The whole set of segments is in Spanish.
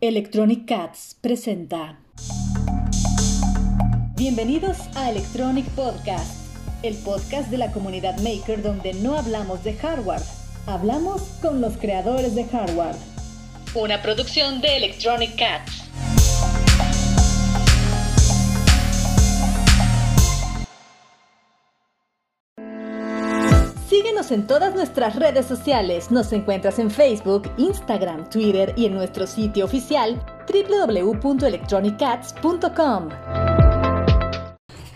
Electronic Cats presenta. Bienvenidos a Electronic Podcast, el podcast de la comunidad maker donde no hablamos de hardware, hablamos con los creadores de hardware. Una producción de Electronic Cats. Síguenos en todas nuestras redes sociales. Nos encuentras en Facebook, Instagram, Twitter y en nuestro sitio oficial www.electronicats.com.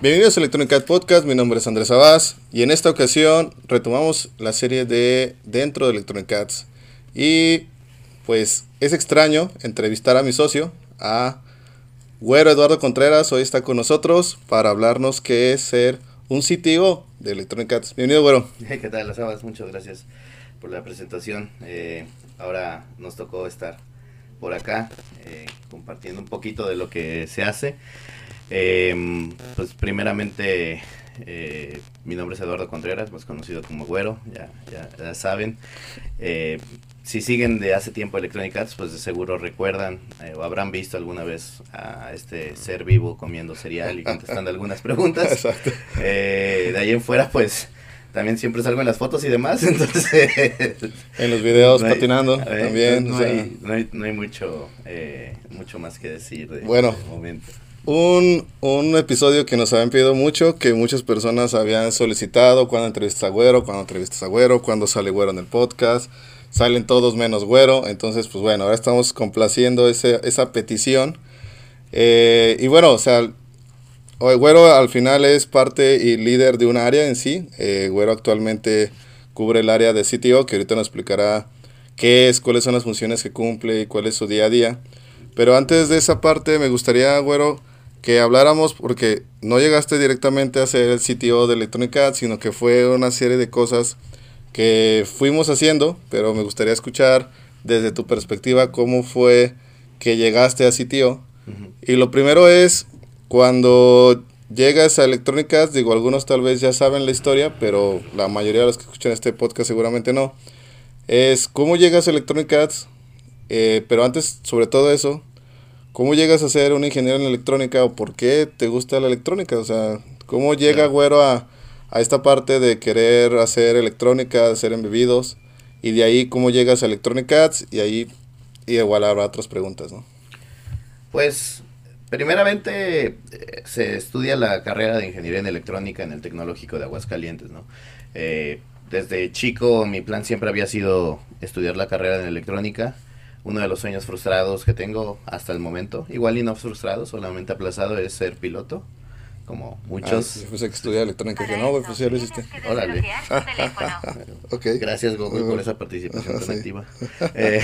Bienvenidos a Electronic Cat Podcast, mi nombre es Andrés Abás y en esta ocasión retomamos la serie de Dentro de Electronic Cats y pues es extraño entrevistar a mi socio, a Güero Eduardo Contreras, hoy está con nosotros para hablarnos qué es ser un CTO de Electronic Cats. Bienvenido, güero. ¿Qué tal, las Abas? Muchas gracias por la presentación. Eh, ahora nos tocó estar por acá eh, compartiendo un poquito de lo que se hace. Eh, pues primeramente, mi nombre es Eduardo Contreras, más conocido como Güero, ya, ya, ya saben si siguen de hace tiempo Electronic Arts, pues de seguro recuerdan eh, o habrán visto alguna vez a este ser vivo comiendo cereal y contestando algunas preguntas. Exacto. Eh, de ahí en fuera, pues también siempre salgo en las fotos y demás, entonces... en los videos patinando también. No, hay, no, hay, mucho, eh, mucho más que decir de bueno, momento. Un, un episodio que nos habían pedido mucho, que muchas personas habían solicitado, cuando entrevistas a Güero, cuando entrevistas a Güero, cuando sale Güero en el podcast salen todos menos güero. Entonces, pues bueno, ahora estamos complaciendo ese, esa petición. Eh, y bueno, o sea, Güero al final es parte y líder de un área en sí. Eh, güero actualmente cubre el área de CTO, que ahorita nos explicará qué es, cuáles son las funciones que cumple y cuál es su día a día. Pero antes de esa parte, me gustaría, Güero, que habláramos, porque no llegaste directamente a ser el CTO de Electronic Arts, sino que fue una serie de cosas que fuimos haciendo, pero me gustaría escuchar desde tu perspectiva cómo fue que llegaste a CTO. Y lo primero es, cuando llegas a Electrónicas, digo, algunos tal vez ya saben la historia, pero la mayoría de los que escuchan este podcast seguramente no, es cómo llegas a Electrónicas, eh, pero antes, sobre todo eso, ¿cómo llegas a ser un ingeniero en electrónica o por qué te gusta la electrónica? O sea, ¿cómo llega Güero a a esta parte de querer hacer electrónica, hacer embebidos, y de ahí cómo llegas a Electronic Arts, y ahí y igual habrá otras preguntas, ¿no? Pues, primeramente eh, se estudia la carrera de Ingeniería en Electrónica en el Tecnológico de Aguascalientes, ¿no? Eh, desde chico mi plan siempre había sido estudiar la carrera en electrónica, uno de los sueños frustrados que tengo hasta el momento, igual y no frustrado, solamente aplazado, es ser piloto como muchos. Ah, pensé que estudiaba electrónica, que no, pues ya lo hiciste. Órale. okay. Gracias, Google, por esa participación tan activa. Eh,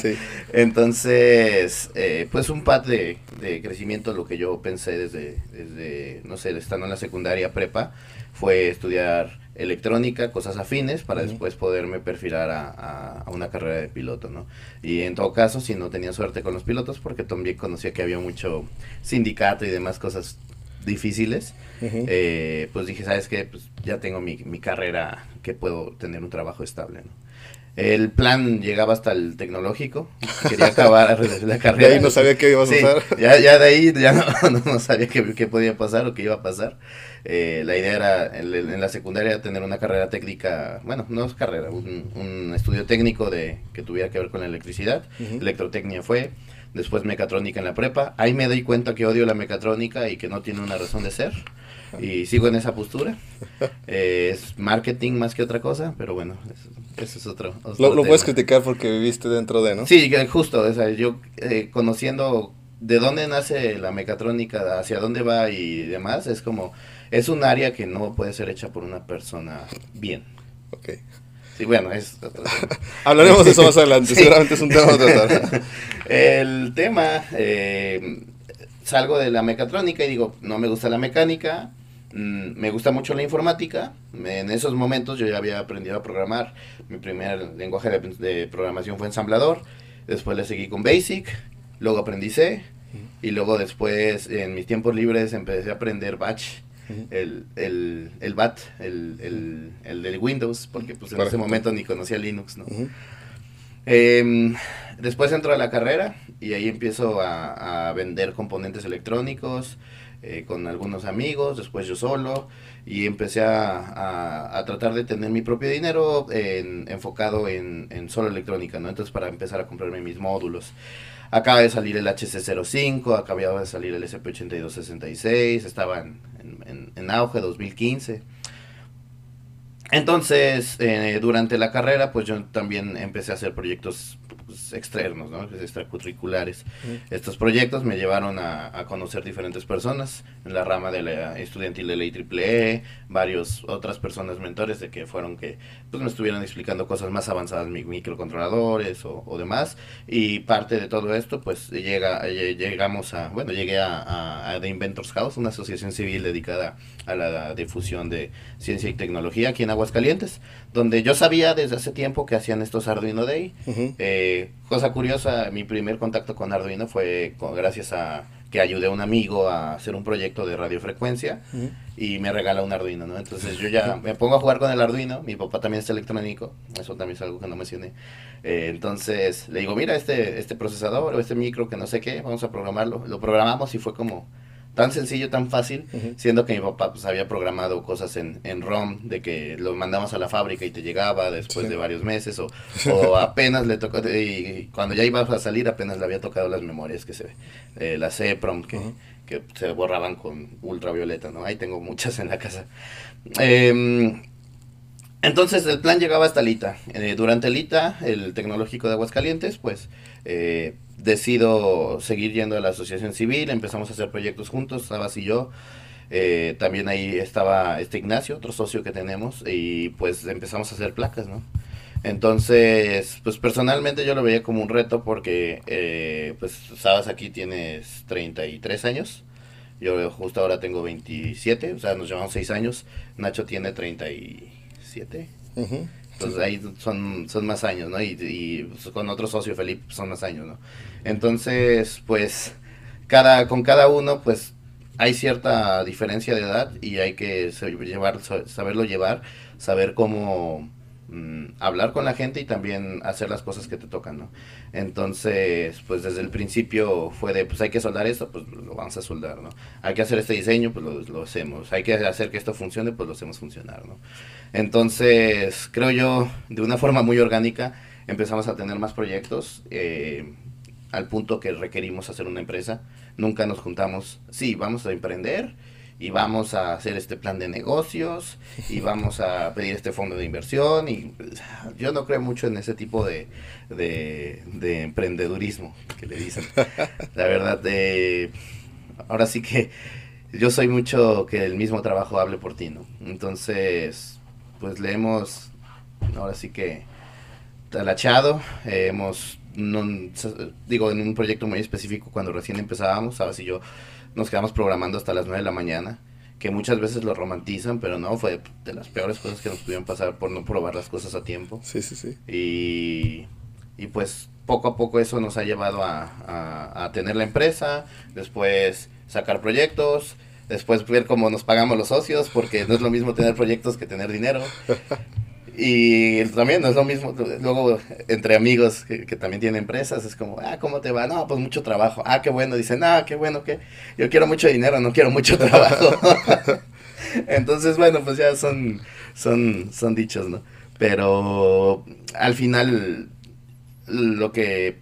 sí. Entonces, eh, pues un pad de, de, crecimiento, lo que yo pensé desde, desde, no sé, estando en la secundaria prepa, fue estudiar electrónica, cosas afines, para después poderme perfilar a, a, una carrera de piloto, ¿no? Y en todo caso, si no tenía suerte con los pilotos, porque también conocía que había mucho sindicato y demás cosas difíciles, eh, pues dije, ¿sabes qué? Pues ya tengo mi, mi carrera que puedo tener un trabajo estable, ¿no? El plan llegaba hasta el tecnológico. Quería acabar la carrera. De ahí no sabía qué iba a pasar. ya, ya de ahí ya no, no, sabía qué, qué, podía pasar o qué iba a pasar. Eh, la idea era en, la secundaria tener una carrera técnica, bueno, no es carrera, un, un estudio técnico de que tuviera que ver con la electricidad. Electrotecnia fue. Después mecatrónica en la prepa. Ahí me doy cuenta que odio la mecatrónica y que no tiene una razón de ser y sigo en esa postura. Eh, es marketing más que otra cosa, pero bueno, eso, es otro. lo, puedes criticar porque viviste dentro de, ¿no? Sí, justo, o sea, yo eh, conociendo de dónde nace la mecatrónica, hacia dónde va y demás, es como, es un área que no puede ser hecha por una persona bien. Ok. Sí, bueno, es... Hablaremos de eso más adelante, seguramente es un tema a tratar. El tema, eh, salgo de la mecatrónica y digo, no me gusta la mecánica, Mm, me gusta mucho la informática. En esos momentos yo ya había aprendido a programar. Mi primer lenguaje de, programación fue ensamblador. Después le seguí con Basic. Luego aprendí C. Y luego después, en mis tiempos libres, empecé a aprender Batch. El, el, el BAT, el, el, el del Windows, porque pues en ese momento ni conocía Linux, ¿no? Em, después entro a la carrera y ahí empiezo a, vender componentes electrónicos eh, con algunos amigos, después yo solo y empecé a, tratar de tener mi propio dinero enfocado en, en, solo electrónica, ¿no? Entonces para empezar a comprarme mis módulos. Acaba de salir el HC05, acababa de salir el SP8266, estaba en, en, en auge 2015. Entonces, eh, durante la carrera, pues yo también empecé a hacer proyectos pues, externos, ¿no? extracurriculares. Estos proyectos me llevaron a, conocer diferentes personas en la rama de la estudiantil de la IEEE, varios otras personas mentores de que fueron que pues me estuvieron explicando cosas más avanzadas, microcontroladores o, demás. Y parte de todo esto, pues llega, llegamos a, bueno, llegué a, a, The Inventors House, una asociación civil dedicada a la difusión de ciencia y tecnología aquí en Aguascalientes, donde yo sabía desde hace tiempo que hacían estos Arduino Day. Eh, cosa curiosa, mi primer contacto con Arduino fue gracias a que ayudé a un amigo a hacer un proyecto de radiofrecuencia y me regala un Arduino, ¿no? Entonces yo ya me pongo a jugar con el Arduino, mi papá también es electrónico, eso también es algo que no mencioné. Eh, entonces le digo, mira este, este procesador o este micro que no sé qué, vamos a programarlo. Lo programamos y fue como tan sencillo, tan fácil, siendo que mi papá pues había programado cosas en, en ROM, de que lo mandamos a la fábrica y te llegaba después de varios meses, o, o apenas le tocó, y cuando ya iba a salir apenas le había tocado las memorias que se eh, las EPROM, que, que se borraban con ultravioleta, ¿no? Ahí tengo muchas en la casa. Eh, entonces el plan llegaba hasta Lita. Eh, durante Lita, el tecnológico de Aguascalientes, pues eh, decido seguir yendo a la asociación civil, empezamos a hacer proyectos juntos, Sabas y yo. Eh, también ahí estaba este Ignacio, otro socio que tenemos, y pues empezamos a hacer placas, ¿no? Entonces, pues personalmente yo lo veía como un reto porque, pues, Sabas aquí tienes 33 años, yo justo ahora tengo 27, o sea, nos llevamos 6 años, Nacho tiene 30 y siete. Entonces ahí son, son más años, ¿no? Y, pues, con otro socio, Felipe, son más años, ¿no? Entonces, pues, cada, con cada uno, pues, hay cierta diferencia de edad y hay que llevar, saberlo llevar, saber cómo Mm, hablar con la gente y también hacer las cosas que te tocan, ¿no? Entonces, pues desde el principio fue de, pues hay que soldar esto, pues lo vamos a soldar, ¿no? Hay que hacer este diseño, pues lo, hacemos. Hay que hacer que esto funcione, pues lo hacemos funcionar, ¿no? Entonces, creo yo, de una forma muy orgánica, empezamos a tener más proyectos. Eh, al punto que requerimos hacer una empresa. Nunca nos juntamos, sí, vamos a emprender, y vamos a hacer este plan de negocios y vamos a pedir este fondo de inversión y yo no creo mucho en ese tipo de, de, emprendedurismo que le dicen. La verdad, de ahora sí que yo soy mucho que el mismo trabajo hable por ti, ¿no? Entonces, pues le hemos, ahora sí que talachado, hemos, no, digo, en un proyecto muy específico cuando recién empezábamos, sabes, y yo nos quedamos programando hasta las 9 de la mañana, que muchas veces lo romantizan, pero no, fue de las peores cosas que nos pudieron pasar por no probar las cosas a tiempo. Sí, sí, sí. Y, y pues poco a poco eso nos ha llevado a, a, tener la empresa, después sacar proyectos, después ver cómo nos pagamos los socios, porque no es lo mismo tener proyectos que tener dinero. Y también no es lo mismo, luego entre amigos que, también tienen empresas, es como, ah, ¿cómo te va? No, pues mucho trabajo. Ah, qué bueno. Dicen, ah, qué bueno que yo quiero mucho dinero, no quiero mucho trabajo. Entonces, bueno, pues ya son, son, son dichos, ¿no? Pero al final, lo que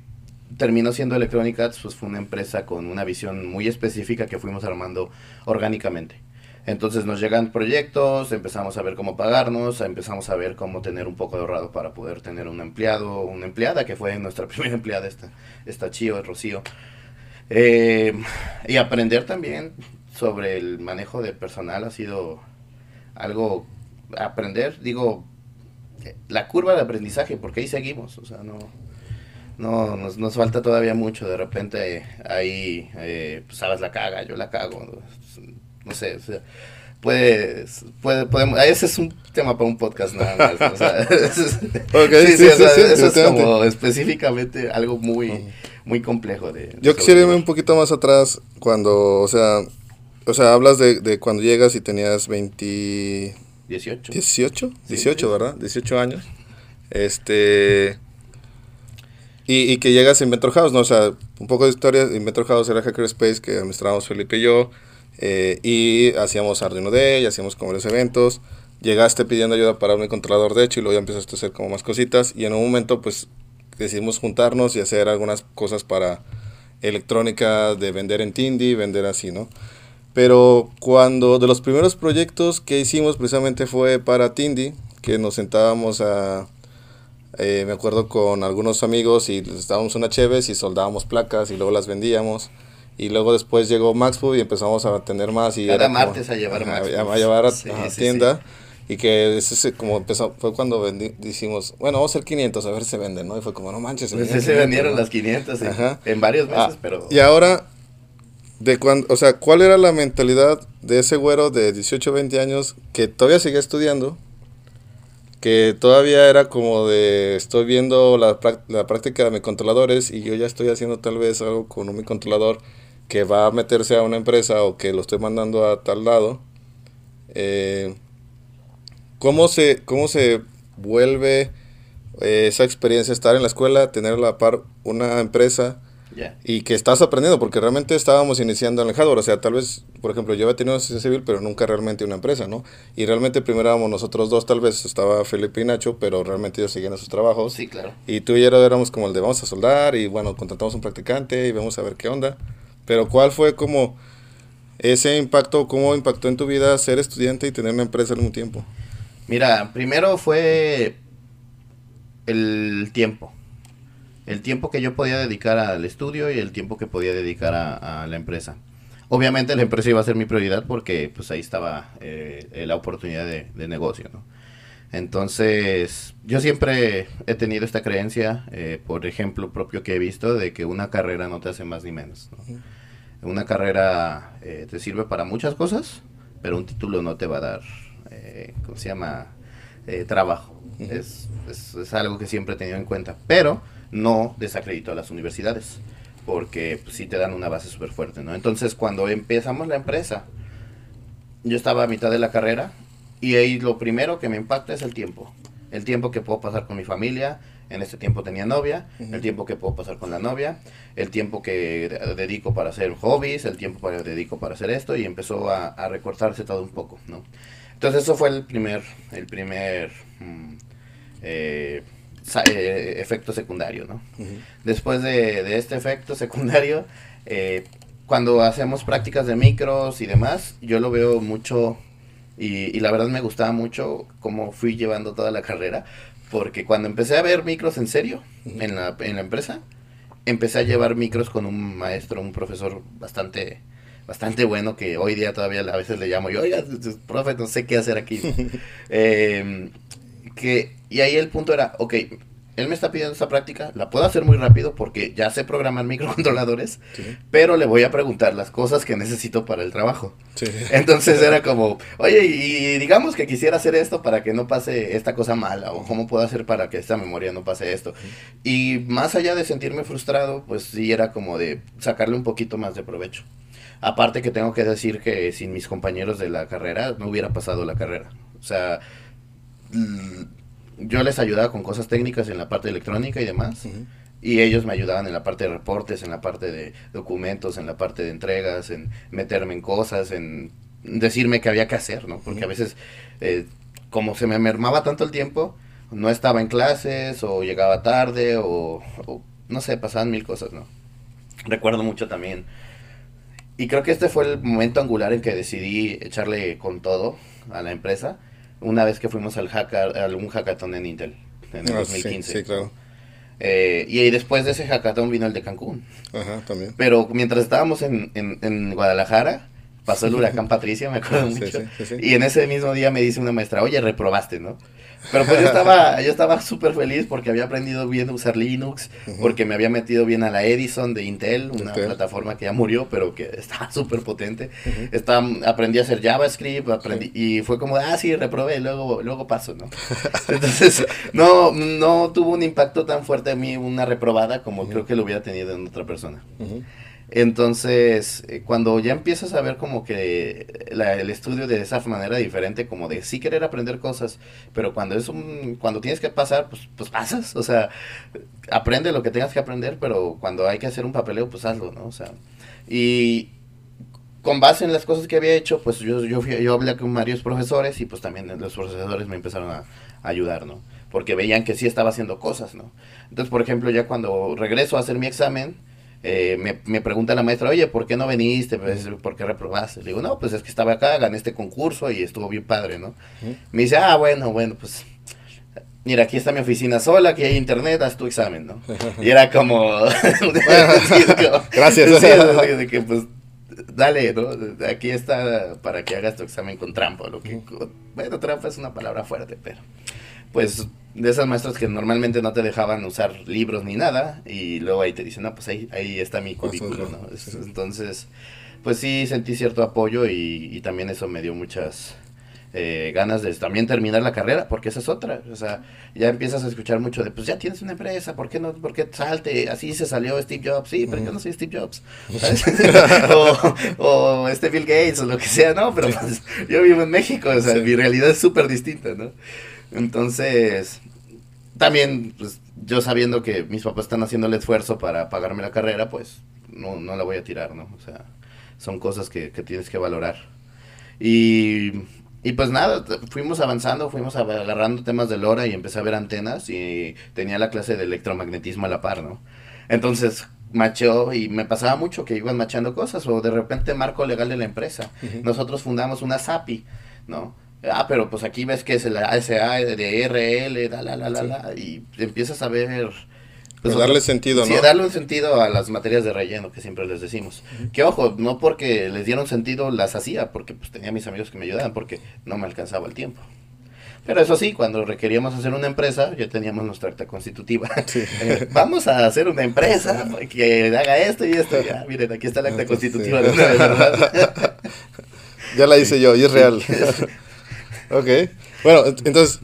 terminó siendo Electronic Arts, pues fue una empresa con una visión muy específica que fuimos armando orgánicamente. Entonces nos llegan proyectos, empezamos a ver cómo pagarnos, empezamos a ver cómo tener un poco de ahorrado para poder tener un empleado, una empleada, que fue nuestra primera empleada, esta, esta Chío, Rocío. Eh, y aprender también sobre el manejo de personal ha sido algo, aprender, digo, la curva de aprendizaje, porque ahí seguimos, o sea, no, no nos, nos falta todavía mucho, de repente ahí, eh, pues, sabes, la caga, yo la cago, no sé, o sea, puedes, puede, podemos, ese es un tema para un podcast nada más, o sea, sí, sí, eso es como específicamente algo muy, muy complejo de... Yo quisiera irme un poquito más atrás cuando, o sea, o sea, hablas de, de cuando llegas y tenías 20... 18. 18, 18, ¿verdad? 18 años. Este... y, que llegas a Inventor House, ¿no? O sea, un poco de historia, Inventor House era Hackerspace que administrábamos Felipe y yo, eh, y hacíamos Arduino Day, hacíamos como los eventos, llegaste pidiendo ayuda para un controlador de hecho y luego ya empezaste a hacer como más cositas, y en un momento pues decidimos juntarnos y hacer algunas cosas para electrónica de vender en Tindy, vender así, ¿no? Pero cuando de los primeros proyectos que hicimos precisamente fue para Tindy, que nos sentábamos a, eh, me acuerdo con algunos amigos y les dábamos una cheves y soldábamos placas y luego las vendíamos. Y luego después llegó Maxpo y empezamos a tener más. Y Cada martes a llevar a, a, llevar a, tienda. Y que ese como empezó, fue cuando vendí, decimos, bueno, vamos a hacer 500, a ver si se venden, ¿no? Y fue como, no manches. Se, pues se vendieron las 500 en varios meses, ah, pero... Y ahora, de cuando, o sea, ¿cuál era la mentalidad de ese güero de 18, 20 años que todavía sigue estudiando? Que todavía era como de, estoy viendo la, la práctica de mis controladores y yo ya estoy haciendo tal vez algo con un mi controlador que va a meterse a una empresa o que lo estoy mandando a tal lado. Eh, ¿Cómo se, cómo se vuelve eh, esa experiencia, estar en la escuela, tener a la par una empresa y que estás aprendiendo? Porque realmente estábamos iniciando en el hardware, o sea, tal vez, por ejemplo, yo había tenido una ciencia civil, pero nunca realmente una empresa, ¿no? Y realmente primero éramos nosotros dos, tal vez estaba Felipe y Nacho, pero realmente ellos seguían sus trabajos. Sí, claro. Y tú y yo éramos como el de vamos a soldar y bueno, contratamos un practicante y vamos a ver qué onda. Pero ¿cuál fue como ese impacto, cómo impactó en tu vida ser estudiante y tener una empresa al mismo tiempo? Mira, primero fue el tiempo. El tiempo que yo podía dedicar al estudio y el tiempo que podía dedicar a, la empresa. Obviamente la empresa iba a ser mi prioridad porque pues ahí estaba eh, la oportunidad de, negocio, ¿no? Entonces, yo siempre he tenido esta creencia, eh, por ejemplo, propio que he visto, de que una carrera no te hace más ni menos. Una carrera eh, te sirve para muchas cosas, pero un título no te va a dar eh, ¿cómo se llama? Eh, trabajo. es, es, algo que siempre he tenido en cuenta. Pero no desacredito a las universidades, porque pues, sí te dan una base súper fuerte, ¿no? Entonces, cuando empezamos la empresa, yo estaba a mitad de la carrera y ahí lo primero que me impacta es el tiempo. El tiempo que puedo pasar con mi familia, en este tiempo tenía novia, el tiempo que puedo pasar con la novia, el tiempo que dedico para hacer hobbies, el tiempo que dedico para hacer esto y empezó a, a recortarse todo un poco, ¿no? Entonces eso fue el primer, el primer mm, eh, eh, efecto secundario, ¿no? Después de, este efecto secundario, eh, cuando hacemos prácticas de micros y demás, yo lo veo mucho y, la verdad me gustaba mucho cómo fui llevando toda la carrera, porque cuando empecé a ver micros en serio en, la, en la empresa, empecé a llevar micros con un maestro, un profesor bastante bastante bueno que hoy día todavía a veces le llamo yo, oiga, profe, no sé qué hacer aquí. Em, que, y ahí el punto era, ok, él me está pidiendo esta práctica, la puedo hacer muy rápido porque ya sé programar microcontroladores, pero le voy a preguntar las cosas que necesito para el trabajo. Entonces era como, oye, y, digamos que quisiera hacer esto para que no pase esta cosa mala, o cómo puedo hacer para que esta memoria no pase esto. Y más allá de sentirme frustrado, pues sí era como de sacarle un poquito más de provecho. Aparte que tengo que decir que sin mis compañeros de la carrera no hubiera pasado la carrera. O sea, yo les ayudaba con cosas técnicas en la parte electrónica y demás. Y ellos me ayudaban en la parte de reportes, en la parte de documentos, en la parte de entregas, en meterme en cosas, en decirme qué había que hacer, ¿no? Porque a veces, eh, como se me mermaba tanto el tiempo, no estaba en clases o llegaba tarde o, o no sé, pasaban mil cosas, ¿no? Recuerdo mucho también y creo que este fue el momento angular en que decidí echarle con todo a la empresa, una vez que fuimos al hacker, a un hackathon en Intel, en el 2015. Ah, sí, claro. Eh, y después de ese hackathon vino el de Cancún. Ajá, también. Pero mientras estábamos en, en, en Guadalajara, pasó el huracán Patricia, me acuerdo mucho. y en ese mismo día me dice una maestra, oye, reprobaste, ¿no? Pero pues yo estaba, yo estaba súper feliz porque había aprendido bien a usar Linux, porque me había metido bien a la Edison de Intel, una plataforma que ya murió, pero que estaba súper potente. aprendí a hacer JavaScript, aprendí, y fue como, ah, sí, reprobé, luego, luego paso, ¿no? Entonces, no, no tuvo un impacto tan fuerte en mí una reprobada como creo que lo hubiera tenido en otra persona. Entonces, eh, cuando ya empiezas a ver como que el estudio de esa manera diferente, como de sí querer aprender cosas, pero cuando es un, cuando tienes que pasar, pues, pues pasas, o sea, aprende lo que tengas que aprender, pero cuando hay que hacer un papeleo, pues hazlo, ¿no? O sea, y con base en las cosas que había hecho, pues yo, yo, yo hablé con varios profesores y pues también los profesores me empezaron a ayudar, ¿no? Porque veían que sí estaba haciendo cosas, ¿no? Entonces, por ejemplo, ya cuando regreso a hacer mi examen, eh, me, me, pregunta la maestra, oye, ¿por qué no veniste? Pues, ¿Por qué reprobaste? Le digo, no, pues es que estaba acá, gané este concurso y estuvo bien padre, ¿no? Me dice, ah, bueno, bueno, pues mira, aquí está mi oficina sola, aquí hay internet, haz tu examen, ¿no? Y era como... Gracias. de que, pues, dale, ¿no? Aquí está para que hagas tu examen con trampa. Lo que, bueno, trampa es una palabra fuerte, pero pues de esas maestras que normalmente no te dejaban usar libros ni nada y luego ahí te dicen, no, pues ahí, ahí está mi currículum, ¿no? Entonces, pues sí sentí cierto apoyo y, también eso me dio muchas eh, ganas de también terminar la carrera, porque esa es otra, o sea, ya empiezas a escuchar mucho de, pues ya tienes una empresa, ¿por qué no, por qué salte? Así se salió Steve Jobs, sí, pero yo no soy Steve Jobs, o, o, este Bill Gates o lo que sea, no, pero pues, yo vivo en México, o sea, mi realidad es súper distinta, ¿no? Entonces, también, pues, yo sabiendo que mis papás están haciendo el esfuerzo para pagarme la carrera, pues, no, no la voy a tirar, ¿no? O sea, son cosas que, que tienes que valorar. Y, y pues nada, fuimos avanzando, fuimos agarrando temas de LoRa y empecé a ver antenas y tenía la clase de electromagnetismo a la par, ¿no? Entonces, macheó y me pasaba mucho que iban machando cosas o de repente marco legal de la empresa. Nosotros fundamos una SAPI, ¿no? Ah, pero pues aquí ves que es el ASA de RL, la, la, la, la, y empiezas a ver... Pues, darle sentido, ¿no? Sí, darle un sentido a las materias de relleno que siempre les decimos. Que ojo, no porque les dieron sentido las hacía, porque pues tenía mis amigos que me ayudaban, porque no me alcanzaba el tiempo. Pero eso sí, cuando requeríamos hacer una empresa, ya teníamos nuestra acta constitutiva. Eh, vamos a hacer una empresa que haga esto y esto. Ya, miren, aquí está la acta constitutiva de una Ya la hice yo y es real. Ok. Bueno, entonces,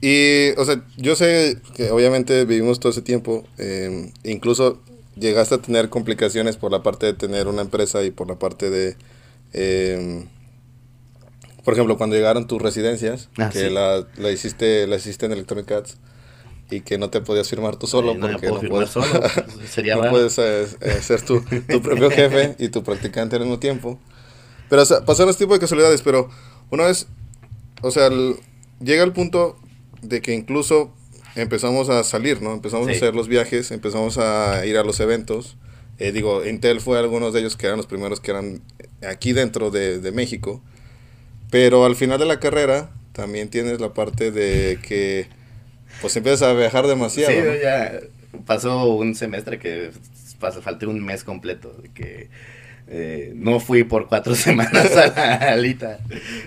y, o sea, yo sé que obviamente vivimos todo ese tiempo, eh, incluso llegaste a tener complicaciones por la parte de tener una empresa y por la parte de, eh, por ejemplo, cuando llegaron tus residencias, ah, que la, la, hiciste, la hiciste en Electronic Arts y que no te podías firmar tú solo porque no puedes, solo. Sería no puedes eh, ser tu, tu propio jefe y tu practicante al mismo tiempo. Pero o sea, pasaron este tipo de casualidades, pero una vez o sea, llega el punto de que incluso empezamos a salir, ¿no? Empezamos a hacer los viajes, empezamos a ir a los eventos. Eh, digo, Intel fue algunos de ellos que eran los primeros que eran aquí dentro de, de México. Pero al final de la carrera también tienes la parte de que pues empiezas a viajar demasiado. Sí, ya pasó un semestre que pasó, falté un mes completo, de que eh, no fui por cuatro semanas a la alita.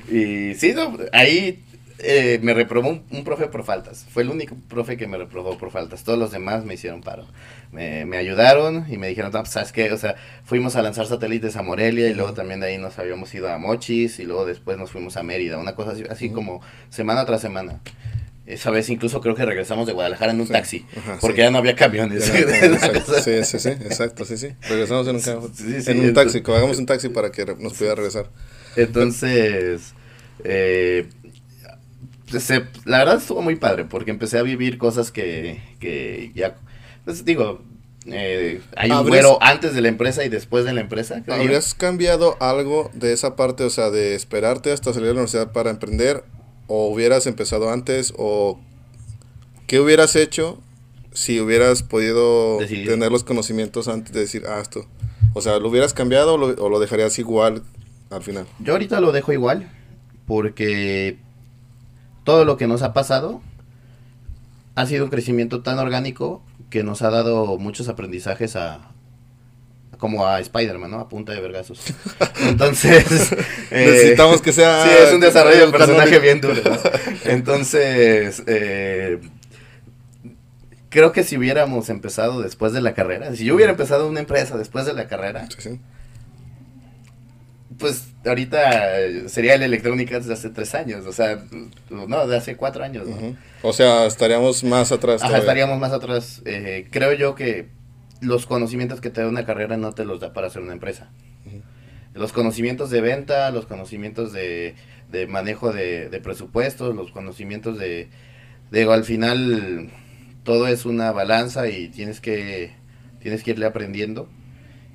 Y sí, ahí eh, me reprobó un, profe por faltas. Fue el único profe que me reprobó por faltas. Todos los demás me hicieron paro. Me, me ayudaron y me dijeron, no, pues, ¿sabes qué? O sea, fuimos a lanzar satélites a Morelia y luego también de ahí nos habíamos ido a Mochis y luego después nos fuimos a Mérida. Una cosa así, así como semana tras semana. Esa vez incluso creo que regresamos de Guadalajara en un taxi, porque ya no había camiones. sí, sí, sí, exacto, sí, sí. Regresamos en un, en un taxi, hagamos un taxi para que nos pudiera regresar. Entonces, eh, la verdad estuvo muy padre, porque empecé a vivir cosas que, que ya, pues digo, eh, hay un güero antes de la empresa y después de la empresa. ¿Habrías cambiado algo de esa parte, o sea, de esperarte hasta salir de la universidad para emprender o hubieras empezado antes o qué hubieras hecho si hubieras podido tener los conocimientos antes de decir, ah, esto. O sea, ¿lo hubieras cambiado o lo, dejarías igual al final? Yo ahorita lo dejo igual porque todo lo que nos ha pasado ha sido un crecimiento tan orgánico que nos ha dado muchos aprendizajes a, como a Spider-Man, ¿no? A punta de vergazos. Entonces... Eh, Necesitamos que sea... Sí, es un desarrollo del personaje bien duro, ¿no? Entonces... Eh, creo que si hubiéramos empezado después de la carrera, si yo hubiera empezado una empresa después de la carrera... Pues ahorita sería el electrónica desde hace tres años, o sea, no, de hace cuatro años, ¿no? O sea, estaríamos más atrás. Ajá, estaríamos más atrás. Eh, creo yo que los conocimientos que te da una carrera no te los da para hacer una empresa. Los conocimientos de venta, los conocimientos de, de manejo de, de, presupuestos, los conocimientos de, digo, al final todo es una balanza y tienes que, tienes que irle aprendiendo.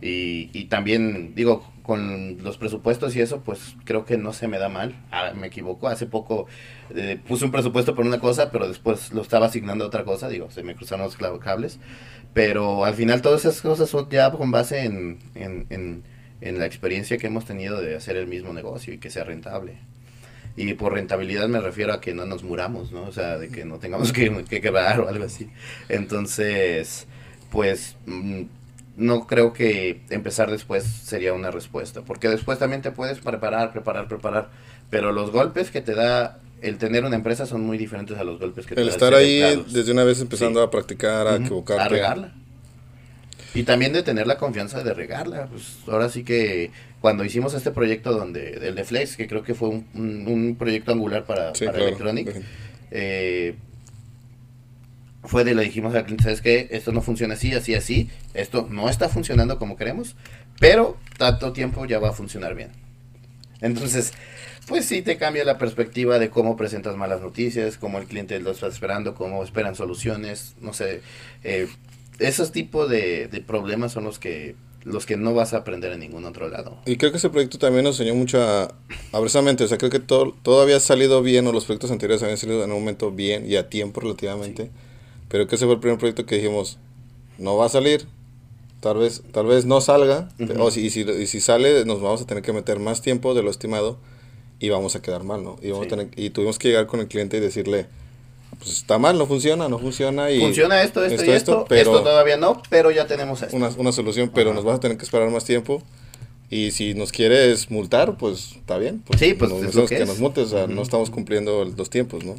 Y, y también, digo, con los presupuestos y eso, pues creo que no se me da mal. Ah, me equivoco, hace poco eh, puse un presupuesto por una cosa, pero después lo estaba asignando a otra cosa, digo, se me cruzaron los cables. Pero al final todas esas cosas son ya con base en, en, en, en la experiencia que hemos tenido de hacer el mismo negocio y que sea rentable. Y por rentabilidad me refiero a que no nos muramos, ¿no? O sea, de que no tengamos que, que quebrar o algo así. Entonces, pues mm, no creo que empezar después sería una respuesta. Porque después también te puedes preparar, preparar, preparar. Pero los golpes que te da el tener una empresa son muy diferentes a los golpes que te el estar ahí desde una vez empezando a practicar, a equivocarte. A regarla. Y también de tener la confianza de regarla. Pues ahora sí que cuando hicimos este proyecto donde, el de Flex, que creo que fue un, un, proyecto angular para, para Electronic, eh, fue de le dijimos al cliente, ¿sabes qué? Esto no funciona así, así, así. Esto no está funcionando como queremos, pero tanto tiempo ya va a funcionar bien. Entonces, pues sí te cambia la perspectiva de cómo presentas malas noticias, cómo el cliente lo está esperando, cómo esperan soluciones, no sé, eh, esos tipos de, problemas son los que los que no vas a aprender en ningún otro lado. Y creo que ese proyecto también nos enseñó mucho a, o sea, creo que todo, todo había salido bien, o los proyectos anteriores habían salido en un momento bien y a tiempo relativamente, pero que ese fue el primer proyecto que dijimos, no va a salir, tal vez, tal vez no salga, o si, y, si, y si sale nos vamos a tener que meter más tiempo de lo estimado y vamos a quedar mal, ¿no? Y, vamos a tener, y tuvimos que llegar con el cliente y decirle, pues está mal, no funciona, no funciona. Y funciona esto, esto, y esto, pero esto todavía no, pero ya tenemos esto. Una, una solución, pero nos vas a tener que esperar más tiempo. Y si nos quieres multar, pues está bien. Pues, sí, pues nos, que, nos multes, o sea, no estamos cumpliendo los tiempos, ¿no?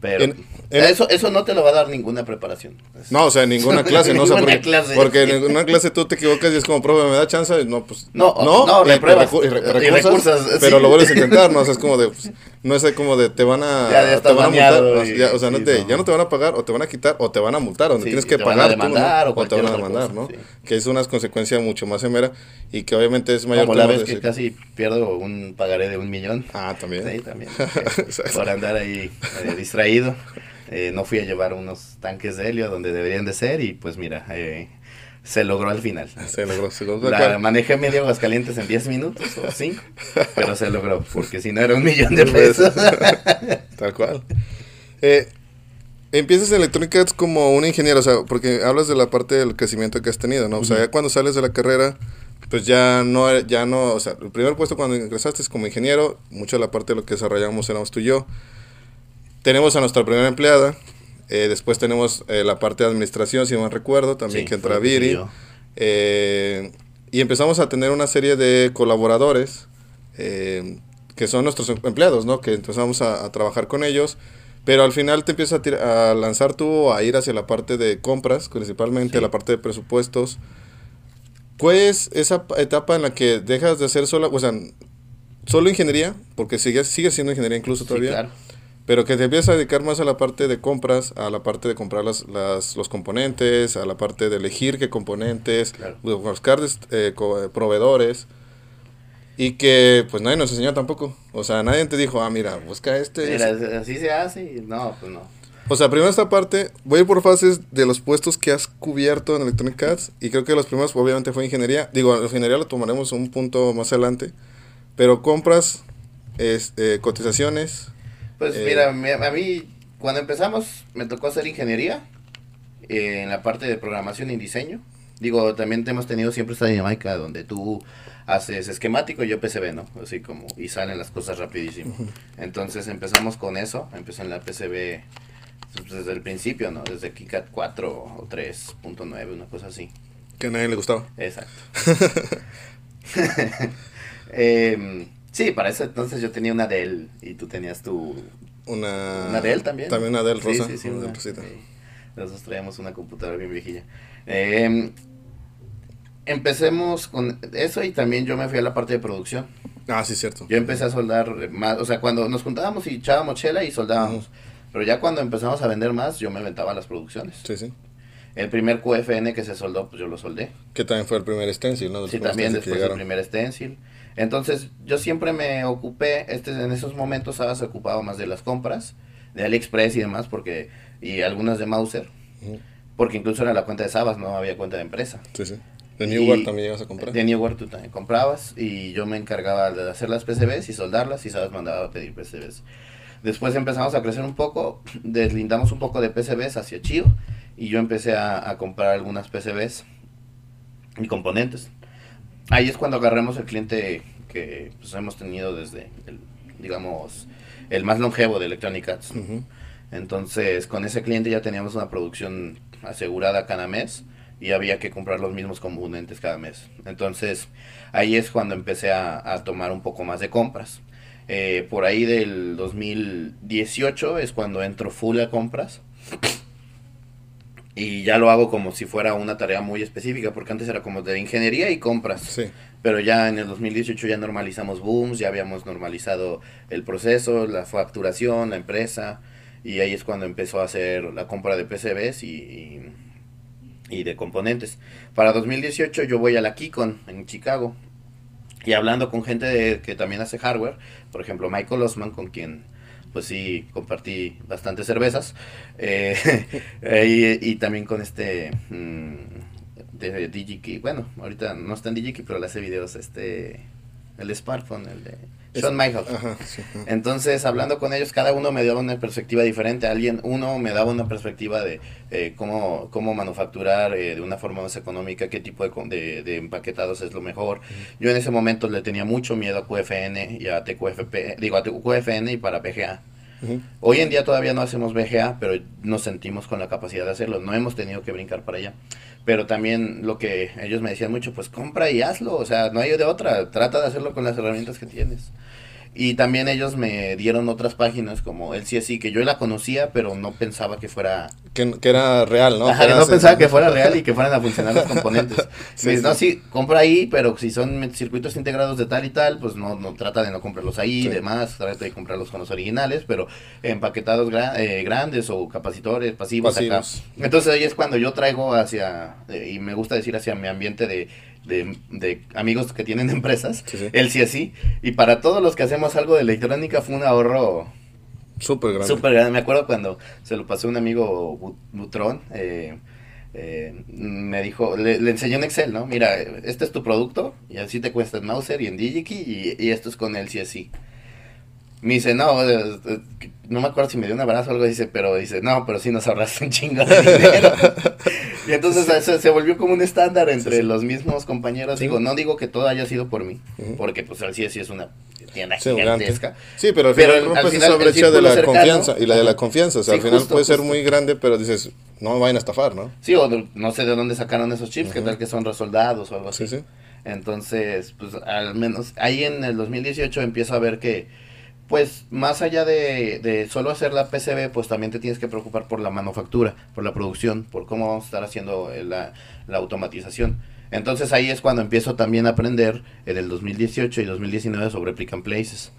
Pero eso, eso no te lo va a dar ninguna preparación. No, o sea, ninguna clase, ¿no? porque, clase. porque en una clase tú te equivocas y es como, profe, ¿me da chance? No, pues, no, no, no y, y, recursos, pero lo vuelves a intentar, ¿no? O sea, es como de, pues, no es como de, te van a, ya, te van a multar, o sea, no te, ya no te van a pagar, o te van a quitar, o te van a multar, donde tienes que pagar. Van a demandar, o, te van a demandar, ¿no? Que es una consecuencia mucho más severa y que obviamente es mayor. Como la vez que casi pierdo un pagaré de un millón. Ah, también. Sí, también. por andar ahí eh, distraído. Eh, no fui a llevar unos tanques de helio donde deberían de ser y pues mira, eh, se logró al final. Se logró, se logró. La, manejé medio Aguascalientes en 10 minutos o 5, pero se logró, porque si no era un millón de pesos. Tal cual. Eh, empiezas en electrónica como un ingeniero, o sea, porque hablas de la parte del crecimiento que has tenido, ¿no? O sea, ya cuando sales de la carrera, pues ya no, ya no, o sea, el primer puesto cuando ingresaste es como ingeniero, mucho de la parte de lo que desarrollamos éramos tú y yo. Tenemos a nuestra primera empleada. Eh, después tenemos eh, la parte de administración, si no me recuerdo, también que entra Viri. Eh, y empezamos a tener una serie de colaboradores que son nuestros empleados, ¿no? Que empezamos a, trabajar con ellos. Pero al final te empiezas a, lanzar tú a ir hacia la parte de compras, principalmente la parte de presupuestos. ¿Cuál es esa etapa en la que dejas de hacer solo, o sea, solo ingeniería? Porque sigues, sigue siendo ingeniería incluso todavía. claro pero que te empiezas a dedicar más a la parte de compras, a la parte de comprar las, las, los componentes, a la parte de elegir qué componentes, buscar eh, eh, proveedores. Y que pues nadie nos enseñó tampoco. O sea, nadie te dijo, ah, mira, busca este. así se hace no, pues no. O sea, primero esta parte, voy a ir por fases de los puestos que has cubierto en Electronic Arts. Y creo que los primeros obviamente fue ingeniería. Digo, ingeniería lo tomaremos un punto más adelante. Pero compras, este, cotizaciones, pues eh, mira, a mí cuando empezamos me tocó hacer ingeniería eh, en la parte de programación y diseño. Digo, también hemos tenido siempre esta dinámica donde tú haces esquemático y yo PCB, ¿no? Así como, y salen las cosas rapidísimo. Entonces empezamos con eso, empezó en la PCB pues, desde el principio, ¿no? Desde KiCad 4 o 3.9, una cosa así. Que a nadie le gustaba. Exacto. eh, Sí, para eso entonces yo tenía una Dell y tú tenías tu... Una, una Dell también. También una Dell rosa. Sí, sí, sí. Una, Nosotros traíamos una computadora bien viejilla. Eh, empecemos con eso y también yo me fui a la parte de producción. Ah, sí, cierto. Yo empecé a soldar más, o sea, cuando nos juntábamos y echábamos chela y soldábamos. Pero ya cuando empezamos a vender más, yo me aventaba las producciones. Sí, sí. El primer QFN que se soldó, pues yo lo soldé. Que también fue el primer stencil, ¿no? sí, también después el primer stencil. Entonces, yo siempre me ocupé, este, en esos momentos Sabas se ocupaba más de las compras, de AliExpress y demás, porque, y algunas de Mauser, porque incluso era la cuenta de Sabas, no había cuenta de empresa. Sí, sí. De New también llegas a comprar. De New tú también comprabas y yo me encargaba de hacer las PCBs y soldarlas y Sabas mandaba a pedir PCBs. Después empezamos a crecer un poco, deslindamos un poco de PCBs hacia Chio y yo empecé a, comprar algunas PCBs y componentes. Ahí es cuando agarramos el cliente que pues, hemos tenido desde, el, digamos, el más longevo de Electronic Arts. Entonces, con ese cliente ya teníamos una producción asegurada cada mes y había que comprar los mismos componentes cada mes. Entonces, ahí es cuando empecé a, tomar un poco más de compras. Eh, por ahí del 2018 es cuando entro full a compras y ya lo hago como si fuera una tarea muy específica, porque antes era como de ingeniería y compras. Pero ya en el 2018 ya normalizamos booms, ya habíamos normalizado el proceso, la facturación, la empresa, y ahí es cuando empezó a hacer la compra de PCBs y, y, de componentes. Para 2018 yo voy a la Keycon en Chicago, y hablando con gente de, que también hace hardware, por ejemplo Michael Osman, con quien pues sí, compartí bastantes cervezas. Eh, y, también con este mm, de DigiKey. Bueno, ahorita no está en DigiKey, pero le hace videos este el smartphone, el de Sean Michael. Entonces, hablando con ellos, cada uno me daba una perspectiva diferente. Alguien, uno me daba una perspectiva de eh, cómo, cómo manufacturar eh, de una forma más económica, qué tipo de, de, empaquetados es lo mejor. Yo en ese momento le tenía mucho miedo a QFN y a TQFP, digo a QFN y para PGA. Hoy en día todavía no hacemos BGA, pero nos sentimos con la capacidad de hacerlo. No hemos tenido que brincar para allá. Pero también lo que ellos me decían mucho, pues compra y hazlo. O sea, no hay de otra. Trata de hacerlo con las herramientas que tienes. Y también ellos me dieron otras páginas como el CSI, que yo la conocía, pero no pensaba que fuera... Que, era real, ¿no? no pensaba que fuera real y que fueran a funcionar los componentes. sí, no, sí, compra ahí, pero si son circuitos integrados de tal y tal, pues no, no trata de no comprarlos ahí y demás, trata de comprarlos con los originales, pero empaquetados eh, grandes o capacitores, pasivos, Acá. Entonces ahí es cuando yo traigo hacia, eh, y me gusta decir hacia mi ambiente de de, amigos que tienen empresas, él sí así. Y para todos los que hacemos algo de electrónica fue un ahorro súper grande. Súper grande. Me acuerdo cuando se lo pasó un amigo Butrón. Eh, eh, me dijo, le, enseñó en Excel, ¿no? Mira, este es tu producto y así te cuesta en Mauser y en DigiKey y, esto es con el CSI. Me dice, no, no me acuerdo si me dio un abrazo o algo, dice, pero dice, no, pero sí nos ahorraste un chingo de dinero. Y entonces se, volvió como un estándar entre los mismos compañeros. Digo, no digo que todo haya sido por mí, porque pues así sí es una tienda gigantesca. Sí, pero al final, esa brecha de la confianza y la de la confianza. O sea, al final puede ser muy grande, pero dices, no me vayan a estafar, ¿no? Sí, o no sé de dónde sacaron esos chips, que tal que son resoldados o algo así. Entonces, pues al menos ahí en el 2018 empiezo a ver que pues más allá de, de, solo hacer la PCB, pues también te tienes que preocupar por la manufactura, por la producción, por cómo vamos a estar haciendo eh, la, la automatización. Entonces ahí es cuando empiezo también a aprender en el 2018 y 2019 sobre and Places.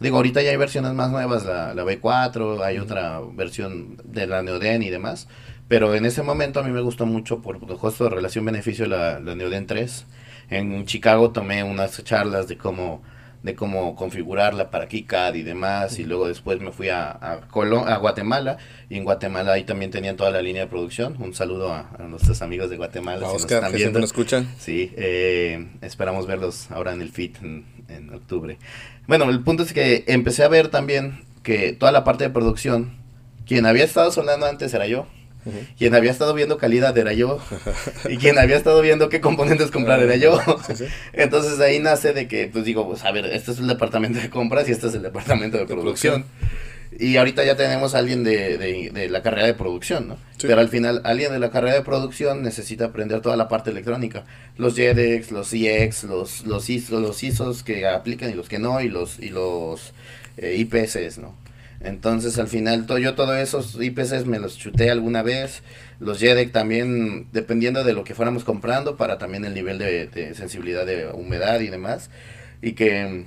Digo, ahorita ya hay versiones más nuevas, la, la B4, hay otra versión de la Neoden y demás, pero en ese momento a mí me gustó mucho por el costo de relación-beneficio la, la Neoden 3. En Chicago tomé unas charlas de cómo de cómo configurarla para KiCad y demás, y luego después me fui a, a, a Guatemala, y en Guatemala ahí también tenían toda la línea de producción. Un saludo a, nuestros amigos de Guatemala. si Oscar, nos están escuchan. Sí, eh, esperamos verlos ahora en el FIT en, en octubre. Bueno, el punto es que empecé a ver también que toda la parte de producción, quien había estado sonando antes era yo. Quien había estado viendo calidad era yo. y quien había estado viendo qué componentes comprar era yo. Entonces ahí nace de que, pues digo, pues a ver, este es el departamento de compras y este es el departamento de, producción. Y ahorita ya tenemos a alguien de, de, la carrera de producción, ¿no? Pero al final, alguien de la carrera de producción necesita aprender toda la parte electrónica. Los JEDEX, los CX, los, los, ISO, los ISOs que aplican y los que no, y los, y los eh, IPS, ¿no? Entonces al final yo todos esos IPCs me los chuté alguna vez, los JEDEC también dependiendo de lo que fuéramos comprando para también el nivel de, sensibilidad de humedad y demás. Y que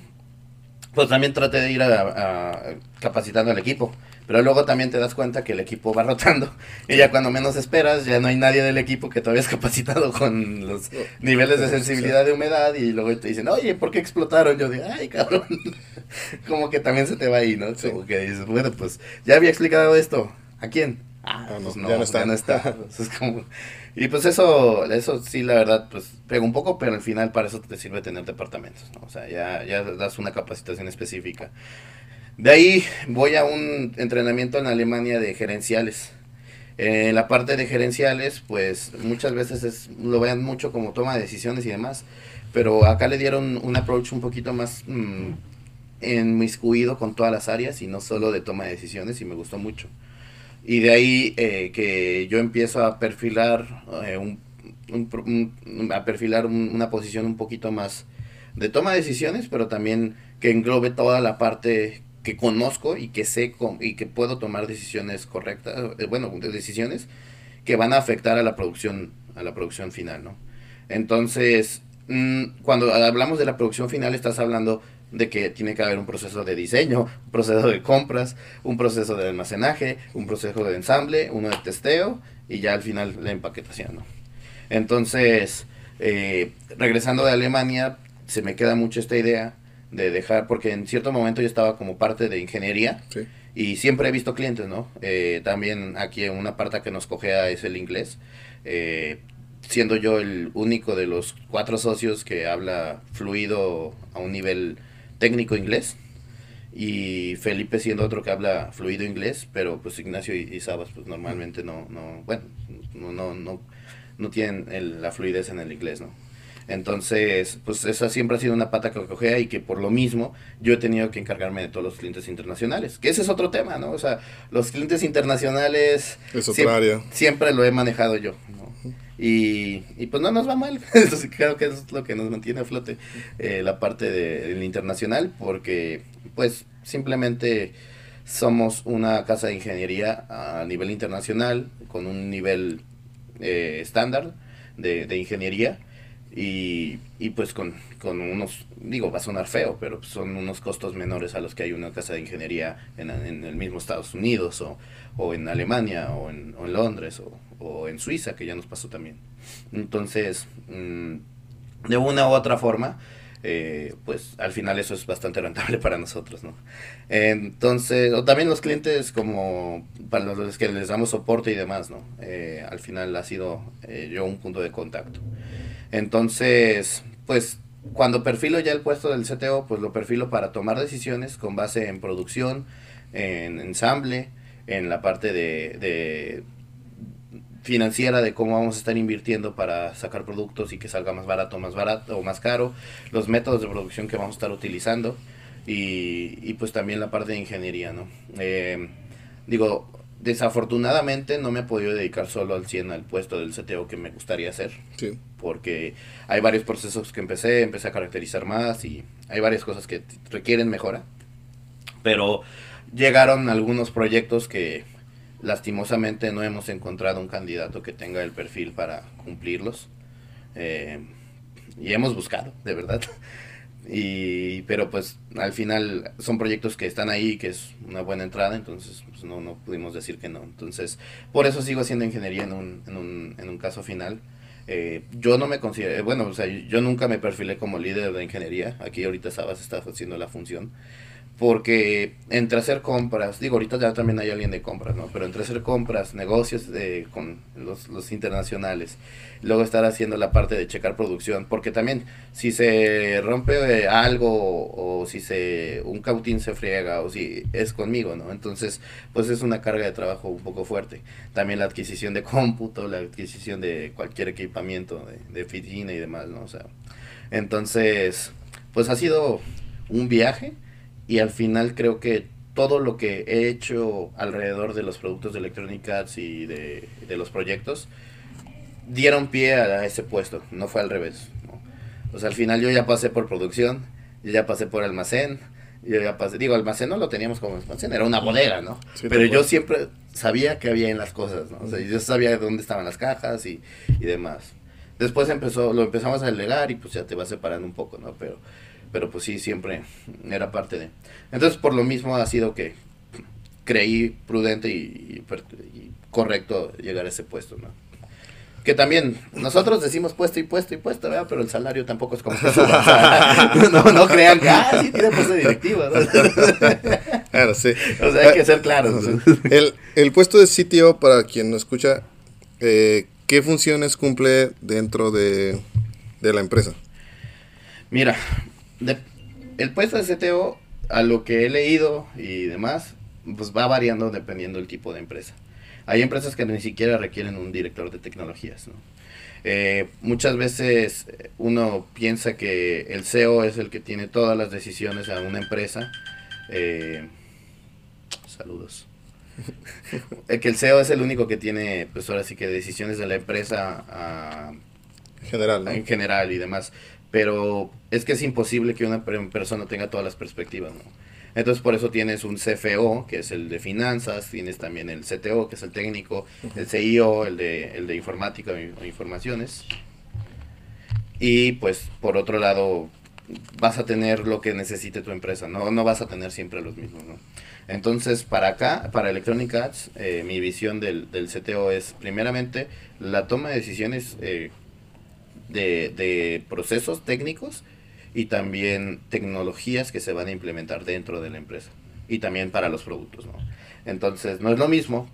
pues también traté de ir a, capacitando al equipo. Pero luego también te das cuenta que el equipo va rotando y ya cuando menos esperas ya no hay nadie del equipo que todavía es capacitado con los niveles de sensibilidad de humedad y luego te dicen, oye, ¿por qué explotaron? Yo digo, ay, cabrón. Como que también se te va ahí, ¿no? Como que dices, bueno, pues ya había explicado esto. ¿A quién? Ah, ah pues no, ya no está. Ya no está. como... Y pues eso, eso sí, la verdad, pues pega un poco, pero al final para eso te sirve tener departamentos, ¿no? O sea, ya, ya das una capacitación específica. De ahí voy a un entrenamiento en Alemania de gerenciales. En la parte de gerenciales, pues muchas veces es, lo vean mucho como toma de decisiones y demás, pero acá le dieron un approach un poquito más mmm, enmiscuido con todas las áreas y no solo de toma de decisiones y me gustó mucho. Y de ahí eh, que yo empiezo a perfilar, eh, un, a perfilar una posición un poquito más de toma de decisiones, pero también que englobe toda la parte que conozco y que sé y que puedo tomar decisiones correctas, eh, bueno, decisiones que van a afectar a la producción, a la producción final, ¿no? Entonces, mm, cuando hablamos de la producción final, estás hablando de que tiene que haber un proceso de diseño, un proceso de compras, un proceso de almacenaje, un proceso de ensamble, uno de testeo y ya al final la empaquetación, ¿no? Entonces, eh, regresando de Alemania, se me queda mucho esta idea de dejar, porque en cierto momento yo estaba como parte de ingeniería y siempre he visto clientes, ¿no? Eh, también aquí una parte que nos cogea es el inglés, eh, siendo yo el único de los cuatro socios que habla fluido a un nivel técnico inglés y Felipe siendo otro que habla fluido inglés, pero pues Ignacio y, Sabas pues normalmente no, no bueno, no, no, no, no tienen la fluidez en el inglés, ¿no? Entonces, pues esa siempre ha sido una pata que cogea y que por lo mismo yo he tenido que encargarme de todos los clientes internacionales. Que ese es otro tema, ¿no? O sea, los clientes internacionales... Es otra área. Siempre lo he manejado yo, ¿no? Y, y, pues no nos va mal. Creo que eso es lo que nos mantiene a flote eh, la parte del internacional, porque pues simplemente somos una casa de ingeniería a nivel internacional, con un nivel eh, estándar de, de ingeniería y, y pues con, con, unos, digo, va a sonar feo, pero son unos costos menores a los que hay una casa de ingeniería en, en el mismo Estados Unidos o, o en Alemania o en, o en Londres o, o, en Suiza, que ya nos pasó también. Entonces, mm, de una u otra forma, eh, pues al final eso es bastante rentable para nosotros, ¿no? Entonces, o también los clientes como para los que les damos soporte y demás, ¿no? Eh, al final ha sido eh, yo un punto de contacto. Entonces, pues cuando perfilo ya el puesto del CTO, pues lo perfilo para tomar decisiones con base en producción, en ensamble, en la parte de, financiera de cómo vamos a estar invirtiendo para sacar productos y que salga más barato, más barato o más caro, los métodos de producción que vamos a estar utilizando y, y pues también la parte de ingeniería, ¿no? Eh, digo, desafortunadamente no me he podido dedicar solo al 100 al puesto del CTO que me gustaría hacer. Porque hay varios procesos que empecé, empecé a caracterizar más y hay varias cosas que requieren mejora. Pero llegaron algunos proyectos que lastimosamente no hemos encontrado un candidato que tenga el perfil para cumplirlos. Eh, y hemos buscado, de verdad. Y, pero pues al final son proyectos que están ahí, que es una buena entrada, entonces pues no, no pudimos decir que no. Entonces, por eso sigo haciendo ingeniería en un, en un, en un caso final. Eh, yo no me considero, bueno, o sea, yo nunca me perfilé como líder de ingeniería. Aquí ahorita Sabas está haciendo la función porque entre hacer compras, digo, ahorita ya también hay alguien de compras, ¿no? Pero entre hacer compras, negocios de, con los, los, internacionales, luego estar haciendo la parte de checar producción, porque también si se rompe eh, algo o si se un cautín se friega o si es conmigo, ¿no? Entonces, pues es una carga de trabajo un poco fuerte. También la adquisición de cómputo, la adquisición de cualquier equipamiento de, de oficina y demás, ¿no? O sea, entonces, pues ha sido un viaje y al final creo que todo lo que he hecho alrededor de los productos de Electronic Arts y de, los proyectos dieron pie a ese puesto, no fue al revés. ¿no? O sea, al final yo ya pasé por producción, yo ya pasé por almacén, yo ya pasé, digo, almacén no lo teníamos como almacén, era una bodega, ¿no? Pero yo siempre sabía que había en las cosas, ¿no? O sea, yo sabía dónde estaban las cajas y, y demás. Después empezó, lo empezamos a delegar y pues ya te vas separando un poco, ¿no? Pero pero pues sí, siempre era parte de. Entonces, por lo mismo ha sido que creí prudente y, correcto llegar a ese puesto, ¿no? Que también nosotros decimos puesto y puesto y puesto, ¿verdad? Pero el salario tampoco es como que no, crean que, ah, sí, tiene puesto directivo, Claro, sí. O sea, hay que ser claros. El, el puesto de sitio, para quien no escucha, eh, ¿qué funciones cumple dentro de, de la empresa? Mira, el puesto de CTO, a lo que he leído y demás, pues va variando dependiendo del tipo de empresa. Hay empresas que ni siquiera requieren un director de tecnologías, ¿no? Eh, muchas veces uno piensa que el CEO es el que tiene todas las decisiones en una empresa. Eh, saludos. Eh, que el CEO es el único que tiene, pues ahora sí que decisiones de la empresa a, general, en general y demás. Pero es que es imposible que una persona tenga todas las perspectivas, ¿no? Entonces por eso tienes un CFO, que es el de finanzas, tienes también el CTO, que es el técnico, el CIO, el de, el de informática o informaciones. Y pues por otro lado vas a tener lo que necesite tu empresa, no, no vas a tener siempre los mismos. ¿no? Entonces para acá, para Electronic Arts, eh, mi visión del, del, CTO es primeramente la toma de decisiones eh, de, de procesos técnicos y también tecnologías que se van a implementar dentro de la empresa y también para los productos. ¿no? Entonces, no es lo mismo,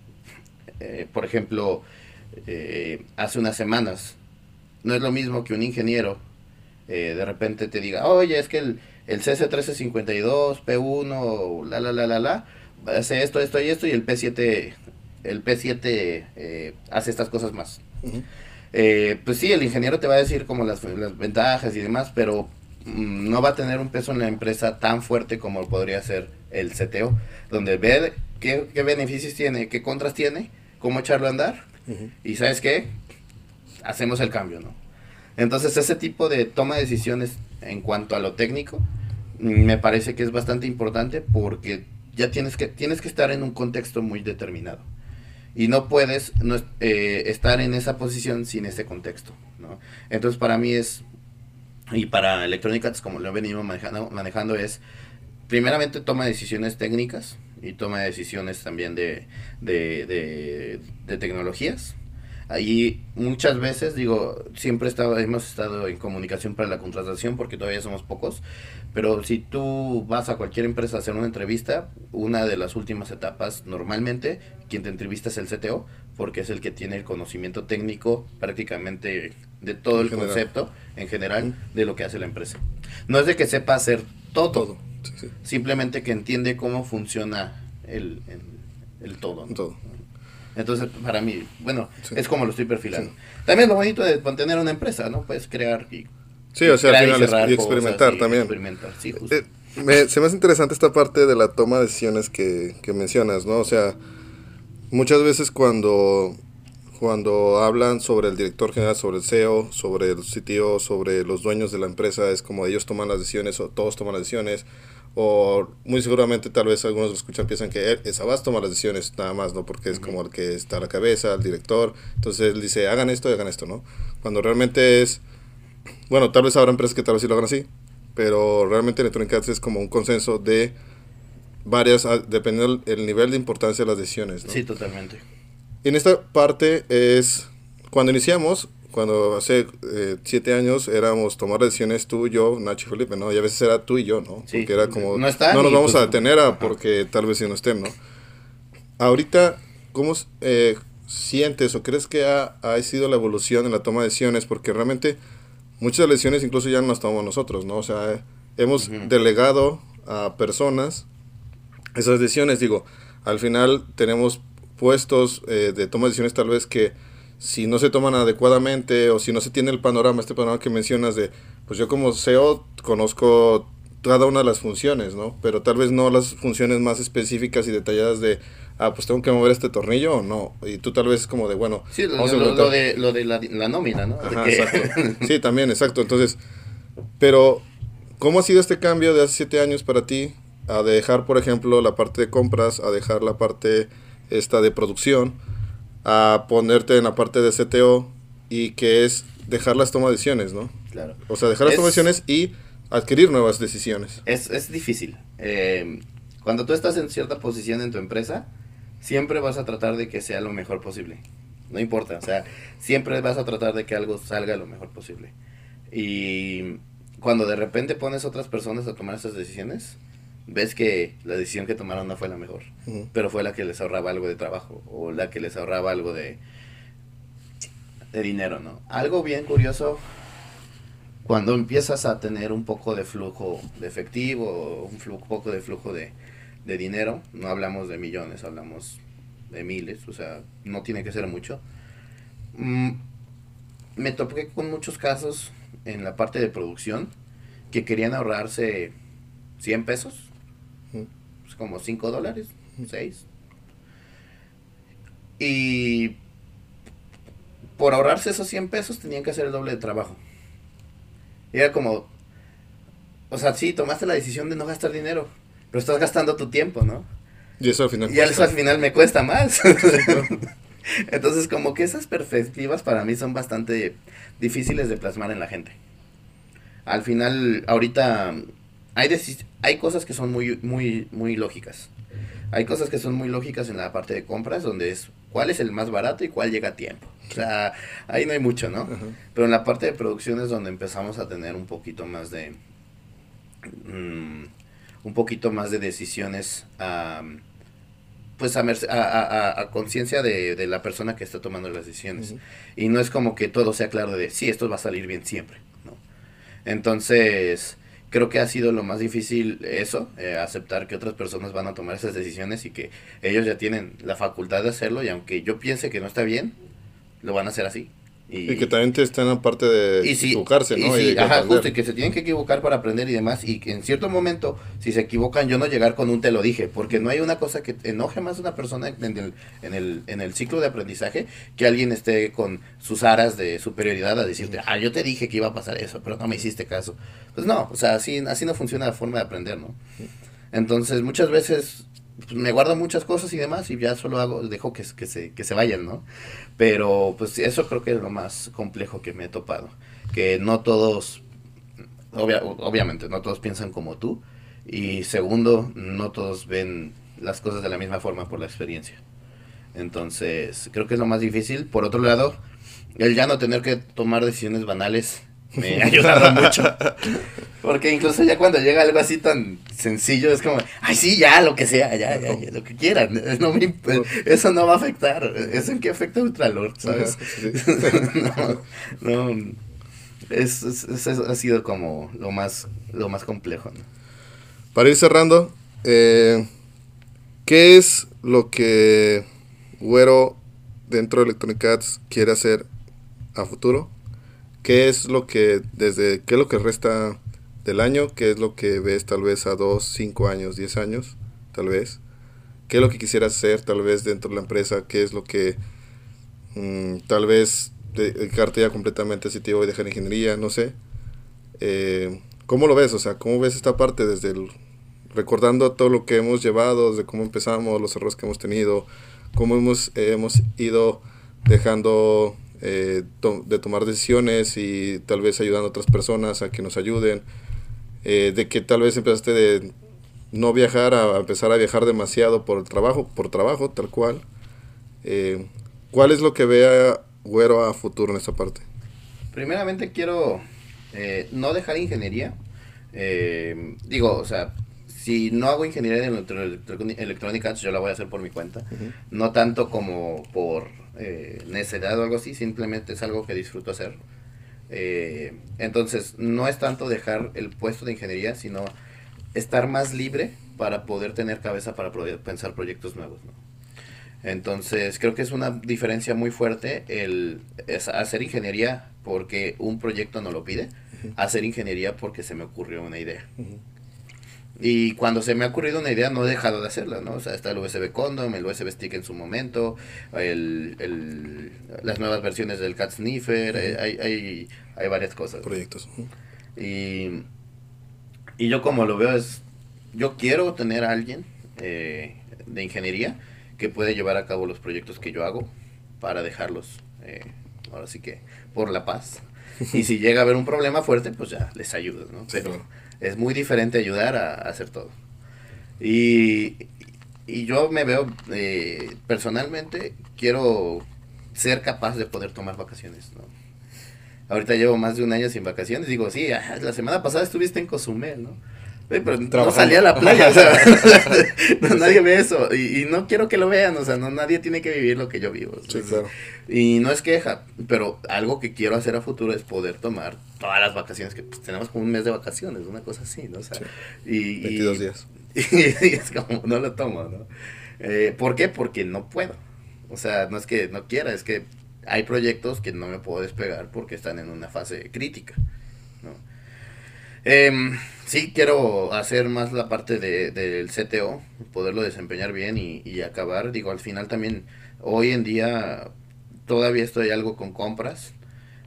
eh, por ejemplo, eh, hace unas semanas, no es lo mismo que un ingeniero eh, de repente te diga, oye, es que el, el CS1352, P1, la, la, la, la, la, hace esto, esto y esto, y el P7, el P7 hace estas cosas más. Pues sí, el ingeniero te va a decir como las, las ventajas y demás, pero Mm, no va a tener un peso en la empresa tan fuerte como podría ser el CTO, donde ve qué, beneficios tiene, qué contras tiene, cómo echarlo a andar, y sabes qué, hacemos el cambio, ¿no? Entonces ese tipo de toma de decisiones en cuanto a lo técnico, mm, me parece que es bastante importante porque ya tienes que, tienes que estar en un contexto muy determinado. Y no puedes no, eh, estar en esa posición sin ese contexto. ¿no? Entonces para mí es y para Electronic como lo he venido manejando, manejando es, primeramente toma decisiones técnicas y toma decisiones también de, de, de, tecnologías. Ahí muchas veces, digo, siempre estado, hemos estado en comunicación para la contratación porque todavía somos pocos, pero si tú vas a cualquier empresa a hacer una entrevista, una de las últimas etapas, normalmente, quien te entrevista es el CTO, porque es el que tiene el conocimiento técnico prácticamente de todo el concepto en general de lo que hace la empresa. No es de que sepa hacer todo, simplemente que entiende cómo funciona el, el, todo. todo. Entonces, para mí, bueno, es como lo estoy perfilando. También lo bonito de mantener una empresa, ¿no? Puedes crear y... Sí, o sea, al final y experimentar también. Eh, se me hace interesante esta parte de la toma de decisiones que, que mencionas, ¿no? O sea, muchas veces cuando cuando hablan sobre el director general, sobre el CEO, sobre el CTO, sobre los dueños de la empresa, es como ellos toman las decisiones o todos toman las decisiones. O muy seguramente tal vez algunos lo escuchan piensan que él, esa vas toma las decisiones nada más, ¿no? Porque es como el que está a la cabeza, el director. Entonces él dice, hagan esto y hagan esto, ¿no? Cuando realmente es, bueno, tal vez habrá empresas que tal vez sí lo hagan así, pero realmente Electronic Arts es como un consenso de varias, ah, dependiendo del nivel de importancia de las decisiones, ¿no? Sí, totalmente. En esta parte es cuando iniciamos, cuando hace eh, siete años éramos tomar decisiones tú, yo, Nacho y Felipe, ¿no? Y a veces era tú y yo, ¿no? porque era como, no, nos vamos pues, a detener a porque tal vez si no estén, ¿no? Ahorita, ¿cómo eh, sientes o crees que ha, ha, sido la evolución en la toma de decisiones? Porque realmente muchas decisiones incluso ya no las tomamos nosotros, ¿no? O sea, hemos delegado a personas esas decisiones, digo, al final tenemos puestos eh, de toma de decisiones tal vez que si no se toman adecuadamente o si no se tiene el panorama, este panorama que mencionas de, pues yo como CEO conozco cada una de las funciones, ¿no? Pero tal vez no las funciones más específicas y detalladas de, ah, pues tengo que mover este tornillo o no. Y tú tal vez como de, bueno, sí, lo, de, lo de la, la nómina, ¿no? sí, también, exacto. Entonces, pero, ¿cómo ha sido este cambio de hace siete años para ti? A dejar, por ejemplo, la parte de compras, a dejar la parte esta de producción, a ponerte en la parte de CTO y que es dejar las tomas de decisiones, ¿no? Claro. O sea, dejar las tomas de decisiones y adquirir nuevas decisiones. Es, es difícil. Eh, Cuando tú estás en cierta posición en tu empresa, siempre vas a tratar de que sea lo mejor posible. No importa, o sea, siempre vas a tratar de que algo salga lo mejor posible. Y cuando de repente pones otras personas a tomar esas decisiones, ves que la decisión que tomaron no fue la mejor, pero fue la que les ahorraba algo de trabajo o la que les ahorraba algo de, de dinero, ¿no? Algo bien curioso, cuando empiezas a tener un poco de flujo de efectivo, un flujo, poco de flujo de, de dinero, no hablamos de millones, hablamos de miles, o sea, no tiene que ser mucho. Mm, me topé con muchos casos en la parte de producción que querían ahorrarse 100 pesos, como 5 dólares, 6. Y por ahorrarse esos 100 pesos tenían que hacer el doble de trabajo. Y era como, o sea, sí, tomaste la decisión de no gastar dinero, pero estás gastando tu tiempo, ¿no? Y eso al final. Y eso al final me cuesta más. Entonces, como que esas perspectivas para mí son bastante difíciles de plasmar en la gente. Al final, ahorita hay, hay cosas que son muy, muy, muy lógicas. Hay cosas que son muy lógicas en la parte de compras, donde es cuál es el más barato y cuál llega a tiempo. O sea, ahí no hay mucho, ¿no? Pero en la parte de producción es donde empezamos a tener un poquito más de... Mm, un poquito más de decisiones pues a, a, conciencia de, la persona que está tomando las decisiones. Y no es como que todo sea claro de, sí, esto va a salir bien siempre. ¿no? Entonces, creo que ha sido lo más difícil eso, eh, aceptar que otras personas van a tomar esas decisiones y que ellos ya tienen la facultad de hacerlo y aunque yo piense que no está bien, lo van a hacer así. Y, que también te están aparte de equivocarse, ¿no? Y, ajá, justo, y que se tienen que equivocar para aprender y demás. Y que en cierto momento, si se equivocan, yo no llegar con un te lo dije, porque no hay una cosa que enoje más a una persona en el, en, el, en el ciclo de aprendizaje que alguien esté con sus aras de superioridad a decirte, ah, yo te dije que iba a pasar eso, pero no me hiciste caso. Pues no, o sea, así, así no funciona la forma de aprender, ¿no? Entonces, muchas veces pues, me guardo muchas cosas y demás y ya solo hago, dejo que, que, se, que se vayan, ¿no? Pero pues eso creo que es lo más complejo que me he topado. Que no todos, obviamente, no todos piensan como tú. Y segundo, no todos ven las cosas de la misma forma por la experiencia. Entonces, creo que es lo más difícil. Por otro lado, el ya no tener que tomar decisiones banales me ha ayudado mucho. Porque incluso ya cuando llega algo así tan sencillo, es como, ay, sí, ya, lo que sea, ya, ya, lo que quieran. eso no va a afectar. ¿Eso en qué afecta Ultralord, sabes? no, no. Es, eso ha sido como lo más, lo más complejo. Para ir cerrando, eh, ¿qué es lo que Güero dentro de Electronic Arts quiere hacer a futuro? ¿Qué es lo que, desde, qué es lo que resta del año? ¿Qué es lo que ves tal vez a dos, cinco años, diez años, tal vez? ¿Qué es lo que quisieras hacer tal vez dentro de la empresa? ¿Qué es lo que mm, tal vez dedicarte ya completamente a sitio y dejar ingeniería? No sé. Eh, ¿Cómo lo ves? O sea, ¿cómo ves esta parte desde el, recordando todo lo que hemos llevado, desde cómo empezamos, los errores que hemos tenido, cómo hemos, hemos ido dejando eh, de tomar decisiones y tal vez ayudando a otras personas a que nos ayuden, eh, de que tal vez empezaste de no viajar a empezar a viajar demasiado por trabajo, por trabajo tal cual. Eh, ¿Cuál es lo que vea Güero a futuro en esta parte? Primeramente quiero no dejar ingeniería. digo, o sea, si no hago ingeniería en electrónica, yo la voy a hacer por mi cuenta. No tanto como por eh, necesidad o algo así, simplemente es algo que disfruto hacer. Eh, entonces, no es tanto dejar el puesto de ingeniería, sino estar más libre para poder tener cabeza para pensar proyectos nuevos. Entonces, creo que es una diferencia muy fuerte el hacer ingeniería porque un proyecto no lo pide, hacer ingeniería porque se me ocurrió una idea. Y cuando se me ha ocurrido una idea, no he dejado de hacerla, ¿no? O sea, está el USB Condom, el USB Stick en su momento, el, el, las nuevas versiones del Cat Sniffer, eh, hay, hay, hay, varias cosas. Proyectos. Y, y yo como lo veo es, yo quiero tener a alguien eh, de ingeniería que puede llevar a cabo los proyectos que yo hago para dejarlos, eh, ahora sí que, por la paz. y si llega a haber un problema fuerte, pues ya les ayudo, ¿no? Pero es muy diferente ayudar a, hacer todo. Y, y yo me veo, eh, personalmente, quiero ser capaz de poder tomar vacaciones, ¿no? Ahorita llevo más de un año sin vacaciones. Digo, sí, la semana pasada estuviste en Cozumel, ¿no? Pero no salía a la playa, o sea, nadie ve eso. Y, no quiero que lo vean, o sea, no nadie tiene que vivir lo que yo vivo. Sí, claro. Y no es queja, pero algo que quiero hacer a futuro es poder tomar todas las vacaciones, que pues, tenemos como un mes de vacaciones, una cosa así, ¿no? O sea, y, 22 días. Y, es como, no lo tomo, ¿no? Eh, ¿Por qué? Porque no puedo. O sea, no es que no quiera, es que hay proyectos que no me puedo despegar porque están en una fase crítica. Em, sí, quiero hacer más la parte de, del CTO, poderlo desempeñar bien y, acabar. Digo, al final también, hoy en día todavía estoy algo con compras.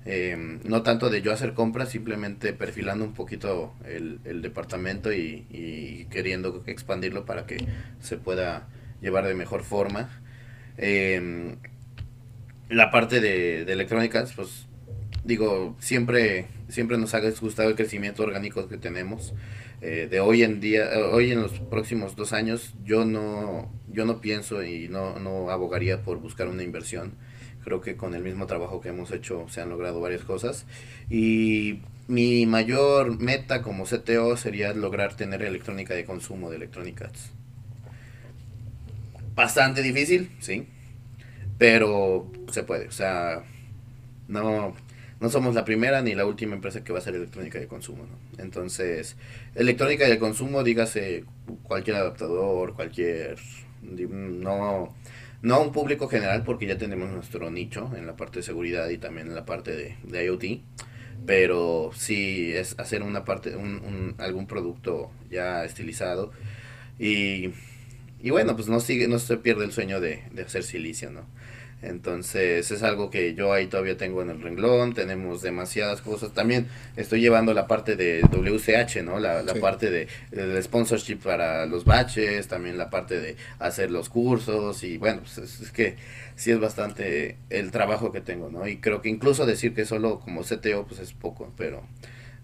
Em, no tanto de yo hacer compras, simplemente perfilando un poquito el, el departamento y, y, queriendo expandirlo para que se pueda llevar de mejor forma. Eh, la parte de, electrónicas, pues digo, siempre, siempre nos ha gustado el crecimiento orgánico que tenemos. Eh, de hoy en día, hoy en los próximos dos años, yo no, yo no pienso y no, no abogaría por buscar una inversión. Creo que con el mismo trabajo que hemos hecho se han logrado varias cosas. Y mi mayor meta como CTO sería lograr tener electrónica de consumo de electrónicas. Bastante difícil, sí, pero se puede, o sea, no, no somos la primera ni la última empresa que va a hacer electrónica de consumo, ¿no? Entonces, electrónica de consumo, dígase cualquier adaptador, cualquier, no, no un público general porque ya tenemos nuestro nicho en la parte de seguridad y también en la parte de, de IoT, pero sí es hacer una parte, un, un, algún producto ya estilizado y, y bueno, pues no sigue, no se pierde el sueño de, de hacer silicio, ¿no? Entonces es algo que yo ahí todavía tengo en el renglón, tenemos demasiadas cosas. También estoy llevando la parte de WCH, ¿no? La, la parte de, sponsorship para los baches, también la parte de hacer los cursos y bueno, pues es, que sí es bastante el trabajo que tengo, ¿no? Y creo que incluso decir que solo como CTO pues es poco, pero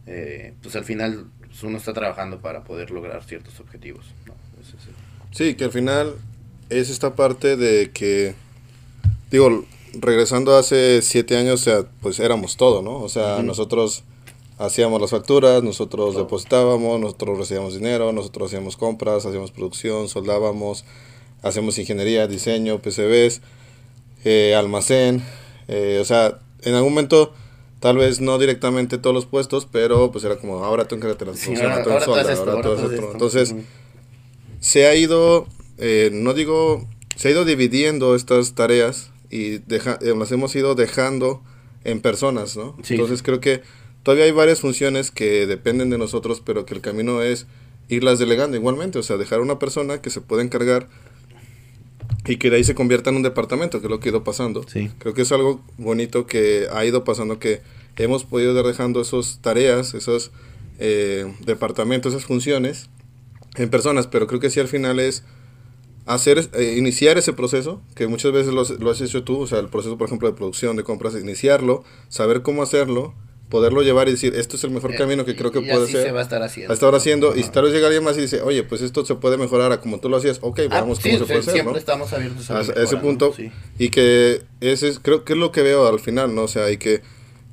eh, pues al final pues, uno está trabajando para poder lograr ciertos objetivos, ¿no? Sí, que al final es esta parte de que digo, regresando hace siete años, o sea, pues éramos todo, ¿no? O sea, nosotros hacíamos las facturas, nosotros depositábamos, nosotros recibíamos dinero, nosotros hacíamos compras, hacíamos producción, soldábamos, hacemos ingeniería, diseño, PCBs, eh, almacén, eh, o sea, en algún momento tal vez no directamente todos los puestos, pero pues era como, ahora tengo que la producción, ahora, todo esto, Entonces, se ha ido, eh, no digo, se ha ido dividiendo estas tareas y deja, eh, las hemos ido dejando en personas, ¿no? Entonces creo que todavía hay varias funciones que dependen de nosotros, pero que el camino es irlas delegando igualmente, o sea, dejar una persona que se pueda encargar y que de ahí se convierta en un departamento, que es lo que ha ido pasando. Creo que es algo bonito que ha ido pasando, que hemos podido ir dejando esas tareas, esos eh, departamentos, esas funciones en personas, pero creo que sí al final es hacer, eh, iniciar ese proceso, que muchas veces lo, lo, has hecho tú, o sea, el proceso, por ejemplo, de producción, de compras, iniciarlo, saber cómo hacerlo, poderlo llevar y decir, esto es el mejor eh, camino que creo que puede ser. se va a estar haciendo. A estar haciendo, y si tal vez llega alguien más y dice, oye, pues esto se puede mejorar a como tú lo hacías, ok, ah, vamos, ¿cómo se puede hacer, Siempre estamos abiertos a, ese punto, y que ese es, creo que es lo que veo al final, ¿no? O sea, y que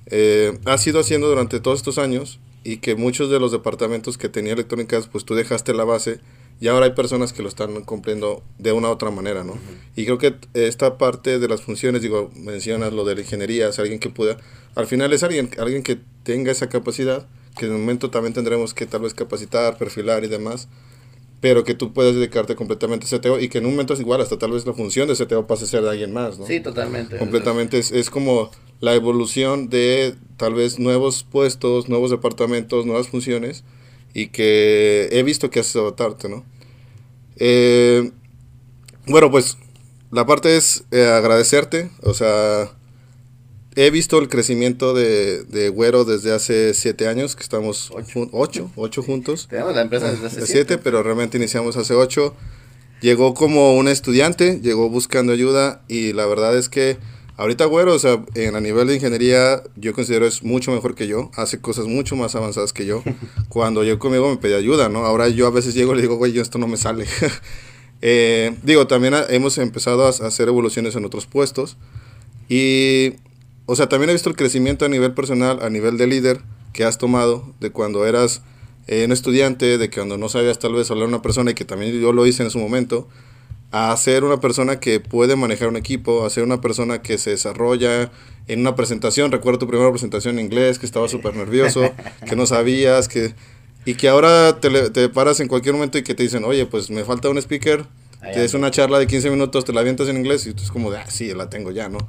eh, has ido haciendo durante todos estos años, y que muchos de los departamentos que tenía electrónicas, pues tú dejaste la base, y ahora hay personas que lo están cumpliendo de una u otra manera, ¿no? Y creo que esta parte de las funciones, digo, mencionas lo de la ingeniería, es alguien que pueda, al final es alguien, alguien que tenga esa capacidad, que en un momento también tendremos que tal vez capacitar, perfilar y demás, pero que tú puedas dedicarte completamente a CTO y que en un momento es igual, hasta tal vez la función de CTO pase a ser de alguien más, ¿no? Sí, totalmente. Completamente, es, es como la evolución de tal vez nuevos puestos, nuevos departamentos, nuevas funciones, y que he visto que haces adaptarte, ¿no? Eh, bueno, pues la parte es eh, agradecerte, o sea, he visto el crecimiento de, de Güero desde hace siete años, que estamos ocho, ocho, juntos. Tenemos la empresa desde hace siete, pero realmente iniciamos hace ocho. Llegó como un estudiante, llegó buscando ayuda y la verdad es que Ahorita Güero, o sea, en, a nivel de ingeniería, yo considero es mucho mejor que yo, hace cosas mucho más avanzadas que yo. Cuando yo conmigo me pedía ayuda, ¿no? Ahora yo a veces llego y le digo, güey, esto no me sale. eh, digo, también hemos empezado a hacer evoluciones en otros puestos. Y, o sea, también he visto el crecimiento a nivel personal, a nivel de líder que has tomado, de cuando eras eh, un estudiante, de cuando no sabías tal vez hablar a una persona y que también yo lo hice en su momento a ser una persona que puede manejar un equipo, a ser una persona que se desarrolla en una presentación. Recuerdo tu primera presentación en inglés, que estaba súper nervioso, que no sabías, que y que ahora te, te, paras en cualquier momento y que te dicen, oye, pues me falta un speaker, que es una charla de 15 minutos, te la avientas en inglés y tú es como de, ah, sí, la tengo ya, ¿no?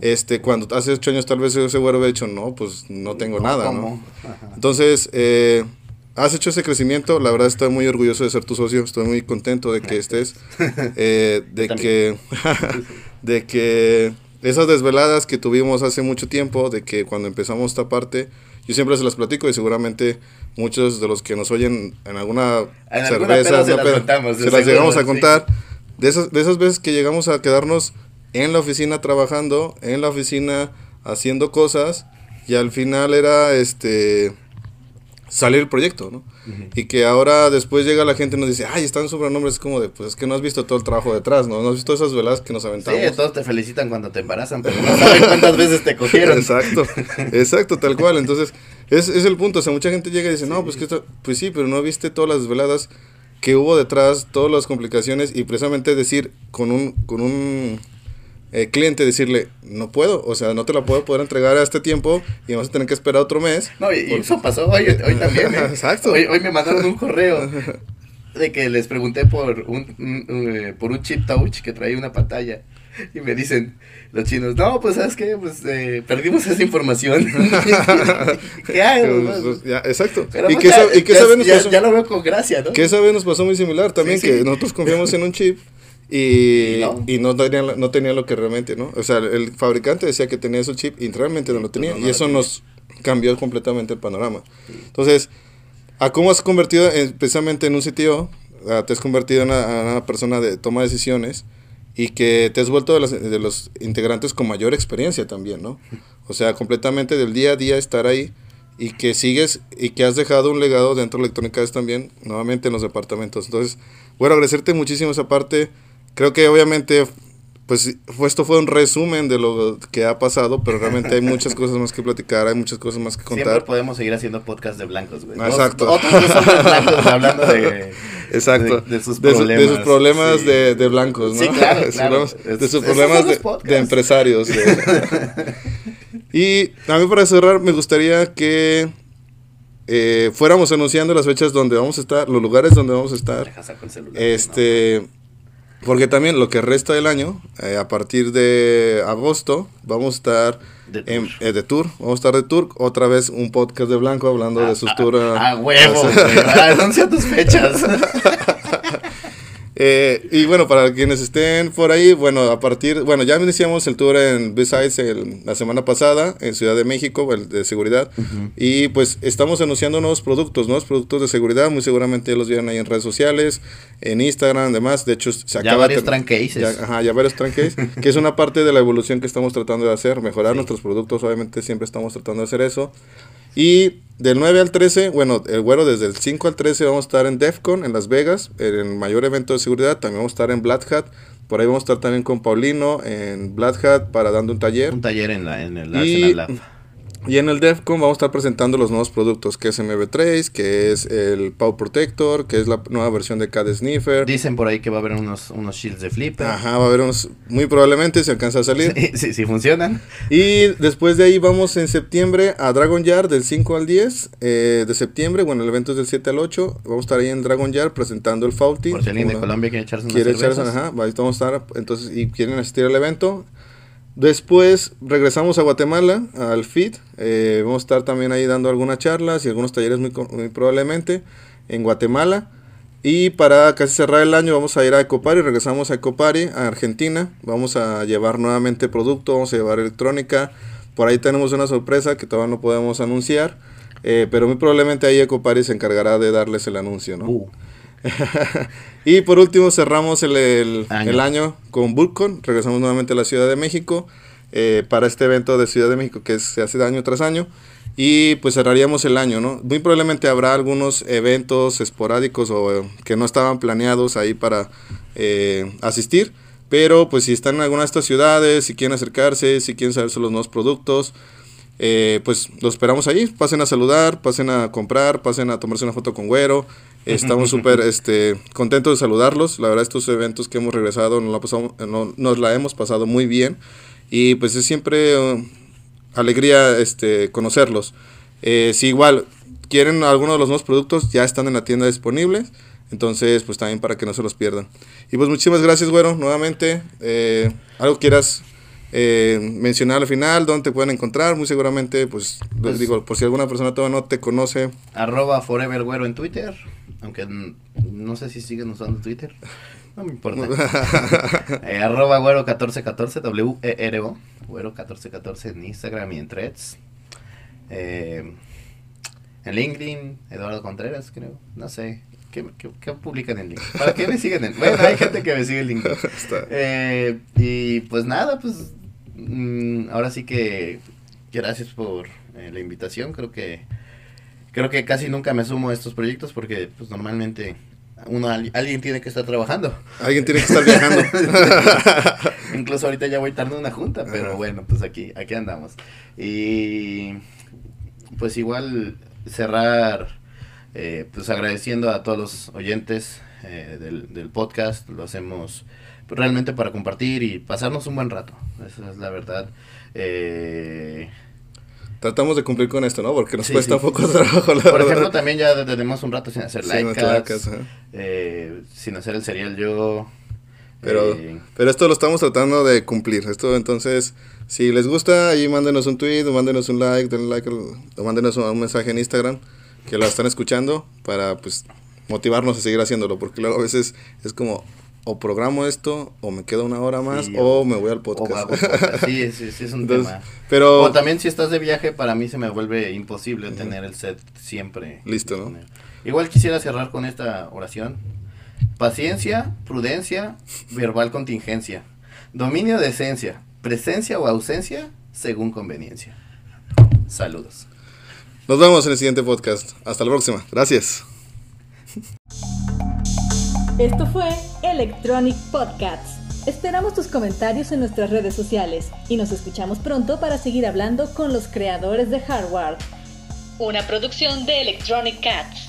Este, cuando hace 8 años tal vez ese güero hubiera dicho, no, pues no tengo nada, ¿no? Entonces, eh, has hecho ese crecimiento, la verdad estoy muy orgulloso de ser tu socio, estoy muy contento de que estés, eh, de que, de que esas desveladas que tuvimos hace mucho tiempo, de que cuando empezamos esta parte, yo siempre se las platico y seguramente muchos de los que nos oyen en alguna cerveza, se, las, llegamos a contar, de, esas, de esas veces que llegamos a quedarnos en la oficina trabajando, en la oficina haciendo cosas y al final era este salir el proyecto, ¿no? Y que ahora después llega la gente y nos dice, ay, están sobrenombres, es como de, pues es que no has visto todo el trabajo detrás, ¿no? No has visto esas veladas que nos aventamos. Sí, todos te felicitan cuando te embarazan, pero no saben cuántas veces te cogieron. exacto, exacto, tal cual. Entonces, es, es el punto, o sea, mucha gente llega y dice, no, pues que esto, pues sí, pero no viste todas las veladas que hubo detrás, todas las complicaciones y precisamente decir con un, con un eh, cliente decirle, no puedo, o sea, no te la puedo poder entregar a este tiempo y vamos a tener que esperar otro mes. No, y, eso pasó hoy, hoy también. ¿eh? Exacto. Hoy, hoy, me mandaron un correo de que les pregunté por un, eh, por un chip touch que traía una pantalla. Y me dicen los chinos, no, pues sabes qué, pues eh, perdimos esa información. ¿Qué hay? Pues, pues, ya, exacto. y pues, que, ya, sabe nos pasó, ya, lo veo con gracia, ¿no? Que sabe nos pasó muy similar también, que nosotros confiamos en un chip y, y, no, tenía, no tenía lo que realmente, ¿no? O sea, el fabricante decía que tenía su chip y realmente no lo tenía. y eso nos cambió completamente el panorama. Entonces, ¿a cómo has convertido precisamente en un sitio? Te has convertido en una, persona de toma de decisiones y que te has vuelto de los, de los integrantes con mayor experiencia también, ¿no? O sea, completamente del día a día estar ahí y que sigues y que has dejado un legado dentro de Electrónica también, nuevamente en los departamentos. Entonces, bueno, agradecerte muchísimo esa parte creo que obviamente pues esto fue un resumen de lo que ha pasado, pero realmente hay muchas cosas más que platicar, hay muchas cosas más que contar. Siempre podemos seguir haciendo podcast de blancos, güey. Exacto. Otros blancos hablando de, Exacto. De, sus problemas. De, sus problemas de, de, blancos, ¿no? Sí, claro, claro. De sus problemas de, empresarios. y a mí para cerrar me gustaría que eh, fuéramos anunciando las fechas donde vamos a estar, los lugares donde vamos a estar. Este... Porque también lo que resta del año, eh, a partir de agosto, vamos a estar de tour. En, eh, de tour. Vamos a estar de tour. Otra vez un podcast de Blanco hablando de sus tours. A, huevo, anuncia tus fechas. Eh, y bueno, para quienes estén por ahí, bueno, a partir, bueno, ya iniciamos el tour en Besides la semana pasada en Ciudad de México, el de seguridad, y pues estamos anunciando nuevos productos, nuevos productos de seguridad, muy seguramente los vieron ahí en redes sociales, en Instagram, demás, de hecho se acaba... Ya varios. Ya, ajá, ya varios trancases, que es una parte de la evolución que estamos tratando de hacer, mejorar nuestros productos, obviamente siempre estamos tratando de hacer eso. Y del 9 al 13, bueno, el güero desde el 5 al 13 vamos a estar en DEFCON, en Las Vegas, en el mayor evento de seguridad. También vamos a estar en Black Hat. Por ahí vamos a estar también con Paulino en Black Hat para dando un taller. Un taller en, la, en el Lab. Y en el DEFCON vamos a estar presentando los nuevos productos, que es MB3, que es el Power Protector, que es la nueva versión de CAD Sniffer. Dicen por ahí que va a haber unos, unos shields de flipper. Ajá, va a haber unos, muy probablemente se alcanza a salir. Sí, sí, funcionan. Y después de ahí vamos en septiembre a Dragon Yard del 5 al 10 eh, de septiembre. Bueno, el evento es del 7 al 8. Vamos a estar ahí en Dragon Yard presentando el Faulty. Por si alguien de Colombia quiere echarse unas quiere echarse, ajá, ahí vamos a estar, entonces, y quieren asistir al evento. Después regresamos a Guatemala, al FIT. Eh, vamos a estar también ahí dando algunas charlas y algunos talleres muy, probablemente en Guatemala. Y para casi cerrar el año vamos a ir a Ecopari, regresamos a Ecopari, a Argentina. Vamos a llevar nuevamente producto, vamos a llevar electrónica. Por ahí tenemos una sorpresa que todavía no podemos anunciar. Eh, pero muy probablemente ahí Ecopari se encargará de darles el anuncio, ¿no? Uh. y por último cerramos el, año. con Vulcon, regresamos nuevamente a la Ciudad de México. eh, para este evento de Ciudad de México que se hace año tras año. Y pues cerraríamos el año, ¿no? Muy probablemente habrá algunos eventos esporádicos o eh, que no estaban planeados ahí para eh, asistir. Pero pues si están en alguna de estas ciudades, si quieren acercarse, si quieren saber sobre los nuevos productos, pues los esperamos ahí. Pasen a saludar, pasen a comprar, pasen a tomarse una foto con Güero. Estamos súper este, contentos de saludarlos. La verdad, estos eventos que hemos regresado nos la, pasamos, nos la hemos pasado muy bien. Y pues es siempre uh, alegría este, conocerlos. Eh, si igual quieren alguno de los nuevos productos, ya están en la tienda disponibles. Entonces, pues también para que no se los pierdan. Y pues muchísimas gracias, güero, nuevamente. Eh, ¿Algo quieras eh, mencionar al final? ¿Dónde te pueden encontrar? Muy seguramente, pues, les pues digo, por si alguna persona todavía no te conoce. Arroba Forever Güero en Twitter. Aunque no sé si siguen usando Twitter. No me importa. eh, arroba güero 1414, W-E-R-O. Güero 1414 en Instagram y en Threads. Eh, en LinkedIn, Eduardo Contreras, creo. No sé. ¿Qué, qué, publican en LinkedIn? ¿Para qué me siguen en Bueno, hay gente que me sigue en LinkedIn. Eh, y pues nada, pues. Mm, ahora sí que. Gracias por eh, la invitación. Creo que. Creo que casi nunca me sumo a estos proyectos porque, pues normalmente uno, alguien tiene que estar trabajando. Alguien tiene que estar viajando. Incluso ahorita ya voy tarde en una junta, pero bueno, pues aquí, aquí andamos. Y pues igual cerrar, eh, pues agradeciendo a todos los oyentes eh, del, del, podcast, lo hacemos realmente para compartir y pasarnos un buen rato, esa es la verdad. Eh, tratamos de cumplir con esto, ¿no? Porque nos cuesta un poco trabajo, la Por ejemplo, también ya tenemos un rato sin hacer like eh, sin hacer el serial yo. Pero, eh, pero esto lo estamos tratando de cumplir. Esto entonces, si les gusta, ahí mándenos un tweet, o mándenos un like, denle like, o mándenos un mensaje en Instagram que lo están escuchando para pues motivarnos a seguir haciéndolo. Porque luego a veces es como, o programo esto, o me quedo una hora más, o, me voy al podcast. sí, sí, sí, es un tema. Pero, o también si estás de viaje, para mí se me vuelve imposible tener el set siempre. Listo, ¿no? Igual quisiera cerrar con esta oración. Paciencia, prudencia, verbal contingencia. Dominio de esencia, presencia o ausencia, según conveniencia. Saludos. Nos vemos en el siguiente podcast. Hasta la próxima. Gracias. Esto fue Electronic Podcasts. Esperamos tus comentarios en nuestras redes sociales y nos escuchamos pronto para seguir hablando con los creadores de hardware. Una producción de Electronic Cats.